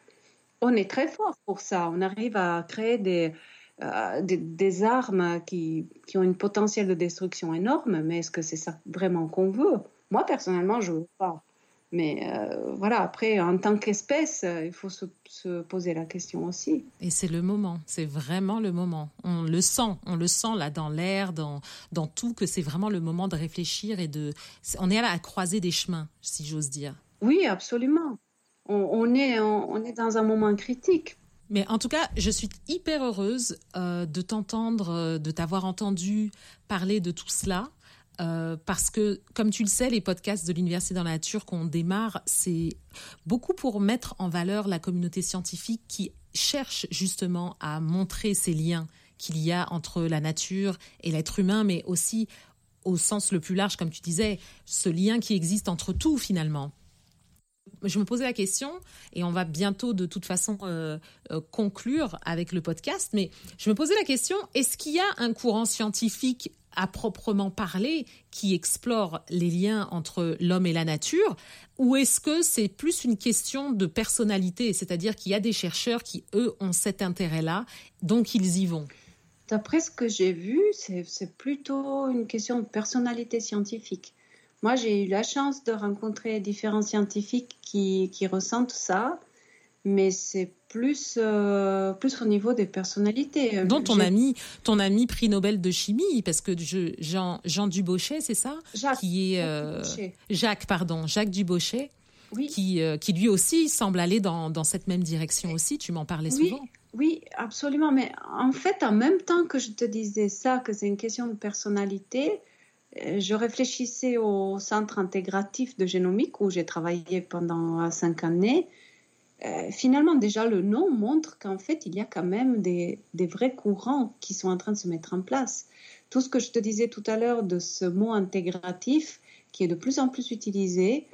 On est très fort pour ça. On arrive à créer des, des, des, armes qui, qui ont une potentiel de destruction énorme, mais est-ce que c'est ça vraiment qu'on veut? Moi, personnellement, je ne veux pas. Mais euh, voilà, après, en tant qu'espèce, euh, il faut se, poser la question aussi. Et c'est le moment, c'est vraiment le moment. On le sent, on le sent là dans l'air, dans, dans tout, que c'est vraiment le moment de réfléchir et de. On est à croiser des chemins, si j'ose dire. Oui, absolument. On, est, on, est dans un moment critique. Mais en tout cas, je suis hyper heureuse euh, de t'entendre, de t'avoir entendu parler de tout cela. Euh, parce que, comme tu le sais, les podcasts de l'Université dans la nature qu'on démarre, c'est beaucoup pour mettre en valeur la communauté scientifique qui cherche justement à montrer ces liens qu'il y a entre la nature et l'être humain, mais aussi au sens le plus large, comme tu disais, ce lien qui existe entre tout finalement. Je me posais la question, et on va bientôt de toute façon euh, euh, conclure avec le podcast, mais je me posais la question, est-ce qu'il y a un courant scientifique à proprement parler qui explore les liens entre l'homme et la nature ou est-ce que c'est plus une question de personnalité, c'est-à-dire qu'il y a des chercheurs qui, eux, ont cet intérêt-là, donc ils y vont? D'après ce que j'ai vu, c'est plutôt une question de personnalité scientifique. Moi, j'ai eu la chance de rencontrer différents scientifiques qui, qui ressentent ça mais c'est plus, euh, plus au niveau des personnalités. Dont ton ami, ton ami prix Nobel de chimie, parce que je, Jean, Jean Dubochet, c'est ça? Jacques. Qui est, euh, Jacques, pardon, Jacques Dubochet. Oui. Qui, euh, qui lui aussi semble aller dans, dans cette même direction aussi. Tu m'en parlais oui, souvent. Oui, absolument. Mais en fait, en même temps que je te disais ça, que c'est une question de personnalité, je réfléchissais au centre intégratif de génomique où j'ai travaillé pendant cinq années. Euh, finalement, déjà, le nom montre qu'en fait, il y a quand même des, vrais courants qui sont en train de se mettre en place. Tout ce que je te disais tout à l'heure de ce mot intégratif, qui est de plus en plus utilisé,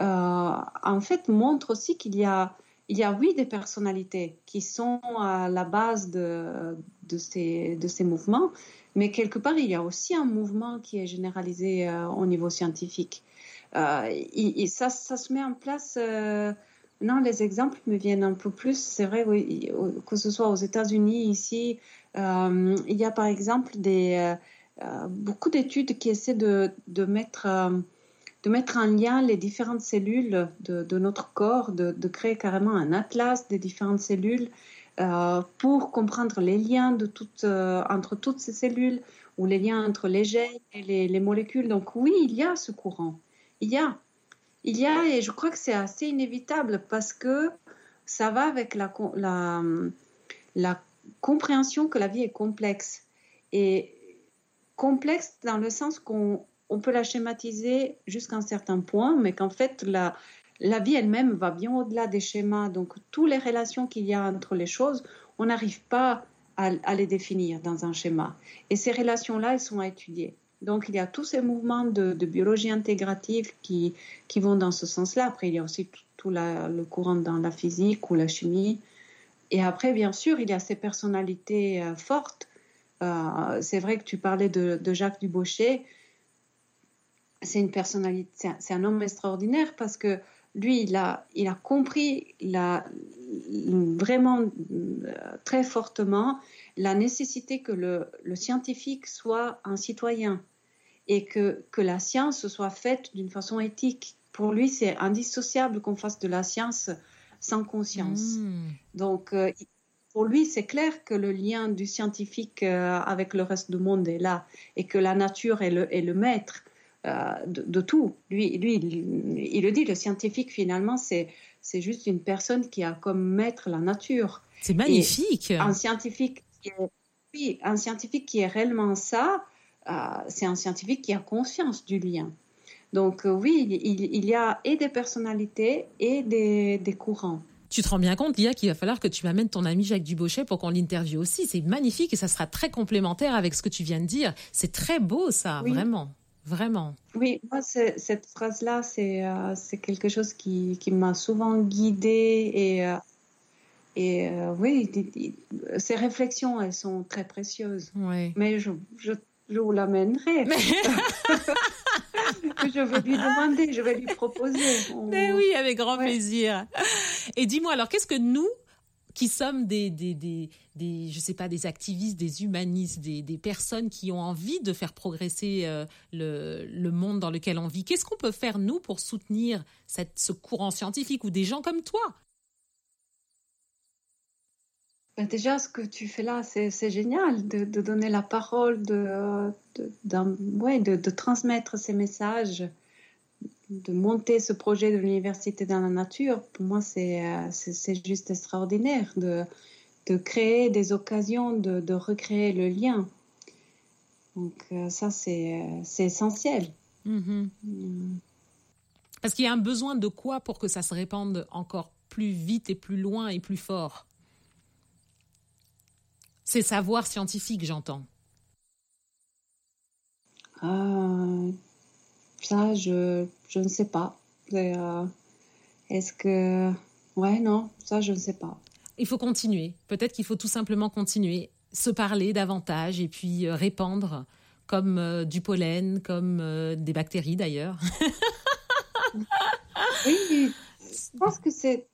euh, en fait, montre aussi qu'il y a, il y a, oui, des personnalités qui sont à la base de, ces, mouvements, mais quelque part, il y a aussi un mouvement qui est généralisé euh, au niveau scientifique. Et, ça, se met en place non, les exemples me viennent un peu plus. C'est vrai, que ce soit aux États-Unis, ici, euh, il y a par exemple euh, euh, beaucoup d'études qui essaient de mettre, de mettre en lien les différentes cellules de, notre corps, de, créer carrément un atlas des différentes cellules pour comprendre les liens de toutes, entre toutes ces cellules ou les liens entre les gènes et les, les molécules. Donc oui, il y a ce courant. Il y a il y a, et je crois que c'est assez inévitable parce que ça va avec la, la, compréhension que la vie est complexe. Et complexe dans le sens qu'on peut la schématiser jusqu'à un certain point, mais qu'en fait, la, la vie elle-même va bien au-delà des schémas. Donc, toutes les relations qu'il y a entre les choses, on n'arrive pas à, les définir dans un schéma. Et ces relations-là, elles sont à étudier. Donc, il y a tous ces mouvements de, biologie intégrative qui, qui, vont dans ce sens-là. Après, il y a aussi tout, le courant dans la physique ou la chimie. Et après, bien sûr, il y a ces personnalités euh, fortes. Euh, c'est vrai que tu parlais de, Jacques Dubochet. C'est une personnalité, c'est un, homme extraordinaire parce que lui, il a, il a compris la, vraiment euh, très fortement la nécessité que le, le scientifique soit un citoyen et que, que la science soit faite d'une façon éthique. Pour lui, c'est indissociable qu'on fasse de la science sans conscience. Hmm. Donc, euh, pour lui, c'est clair que le lien du scientifique euh, avec le reste du monde est là et que la nature est le, est le maître euh, de, tout. Lui, lui il, le dit, le scientifique, finalement, c'est, c'est juste une personne qui a comme maître la nature. C'est magnifique. un scientifique, oui, un scientifique qui est réellement ça, euh, c'est un scientifique qui a conscience du lien. Donc euh, oui, il, y a et des personnalités et des, courants. Tu te rends bien compte, Lia, qu'il va falloir que tu m'amènes ton ami Jacques Dubochet pour qu'on l'interviewe aussi. C'est magnifique et ça sera très complémentaire avec ce que tu viens de dire. C'est très beau, ça, vraiment. Vraiment. Oui, moi, cette phrase-là, c'est euh, quelque chose qui, qui m'a souvent guidée et, et oui, ces réflexions, elles sont très précieuses. Mais je, je je vous l'amènerai. je vais lui demander, je vais lui proposer. Mais oui, avec grand plaisir. Et dis-moi alors, qu'est-ce que nous, qui sommes des, des, des, je sais pas, des activistes, des humanistes, des, des personnes qui ont envie de faire progresser euh, le, le monde dans lequel on vit. Qu'est-ce qu'on peut faire, nous, pour soutenir cette, ce courant scientifique ou des gens comme toi? Ben, déjà, ce que tu fais là, c'est génial de, de, donner la parole, de, de, ouais, de, transmettre ces messages, de monter ce projet de l'université dans la nature. Pour moi, c'est juste extraordinaire de, de créer des occasions de, recréer le lien. Donc euh, ça, c'est essentiel. Mm-hmm. Mm. Parce qu'il y a un besoin de quoi pour que ça se répande encore plus vite et plus loin et plus fort? C'est savoir scientifique, j'entends. Euh, ça, je, je ne sais pas. Euh, est-ce que... Ouais, non, ça, je ne sais pas. Il faut continuer. Peut-être qu'il faut tout simplement continuer, se parler davantage et puis euh, répandre comme du pollen, comme des bactéries d'ailleurs. oui, je pense que c'est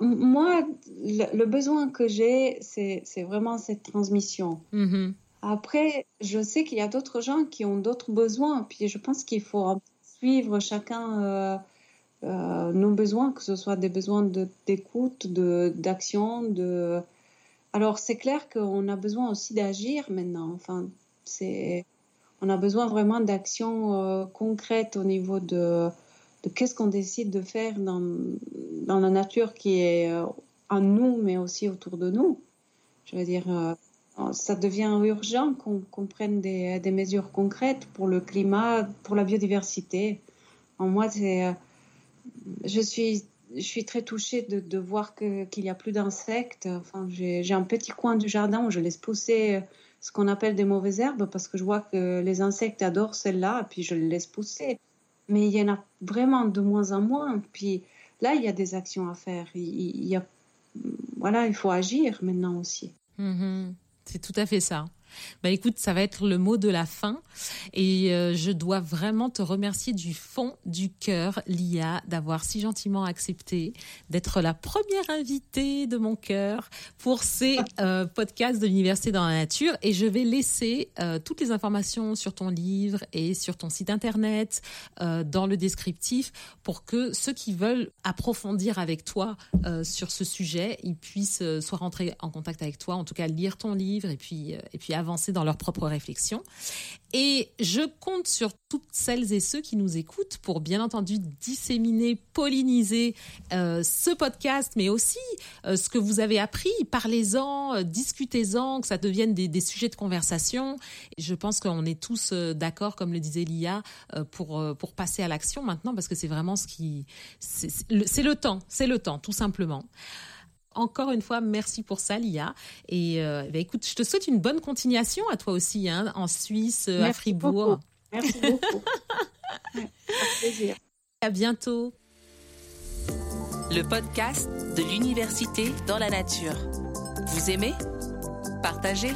moi, le, besoin que j'ai, c'est vraiment cette transmission. Mm-hmm. Après, je sais qu'il y a d'autres gens qui ont d'autres besoins, puis je pense qu'il faut suivre chacun euh, euh, nos besoins, que ce soit des besoins d'écoute, d'action, de, Alors, c'est clair qu'on a besoin aussi d'agir maintenant. Enfin, c'est... On a besoin vraiment d'actions euh, concrètes au niveau de qu'est-ce qu'on décide de faire dans, dans, la nature qui est en nous, mais aussi autour de nous. Je veux dire, ça devient urgent qu'on prenne des, mesures concrètes pour le climat, pour la biodiversité. En moi, euh, je suis, je suis très touchée de, voir qu'il n'y a plus d'insectes. Enfin, j'ai un petit coin du jardin où je laisse pousser ce qu'on appelle des mauvaises herbes parce que je vois que les insectes adorent celles-là, puis je les laisse pousser mais il y en a vraiment de moins en moins. Puis là, il y a des actions à faire. Il, y a, voilà, il faut agir maintenant aussi. Mm-hmm. C'est tout à fait ça. Bah écoute, ça va être le mot de la fin. Et euh, je dois vraiment te remercier du fond du cœur, Lia, d'avoir si gentiment accepté d'être la première invitée de mon cœur pour ces euh, podcasts de l'Université dans la nature. Et je vais laisser euh, toutes les informations sur ton livre et sur ton site internet dans le descriptif pour que ceux qui veulent approfondir avec toi sur ce sujet, ils puissent soit rentrer en contact avec toi, en tout cas lire ton livre et puis et puis avancer dans leurs propres réflexions. Et je compte sur toutes celles et ceux qui nous écoutent pour bien entendu disséminer, polliniser euh, ce podcast, mais aussi euh, ce que vous avez appris. Parlez-en, euh, discutez-en, que ça devienne des, sujets de conversation. Je pense qu'on est tous d'accord, comme le disait Lia, pour, pour passer à l'action maintenant, parce que c'est vraiment ce qui... C'est le temps, c'est le temps, tout simplement encore une fois, merci pour ça, Lia. Et euh, bah, écoute, je te souhaite une bonne continuation à toi aussi, hein, en Suisse, euh, à Fribourg. Merci beaucoup. plaisir. À bientôt. Le podcast de l'université dans la nature. Vous aimez? Partagez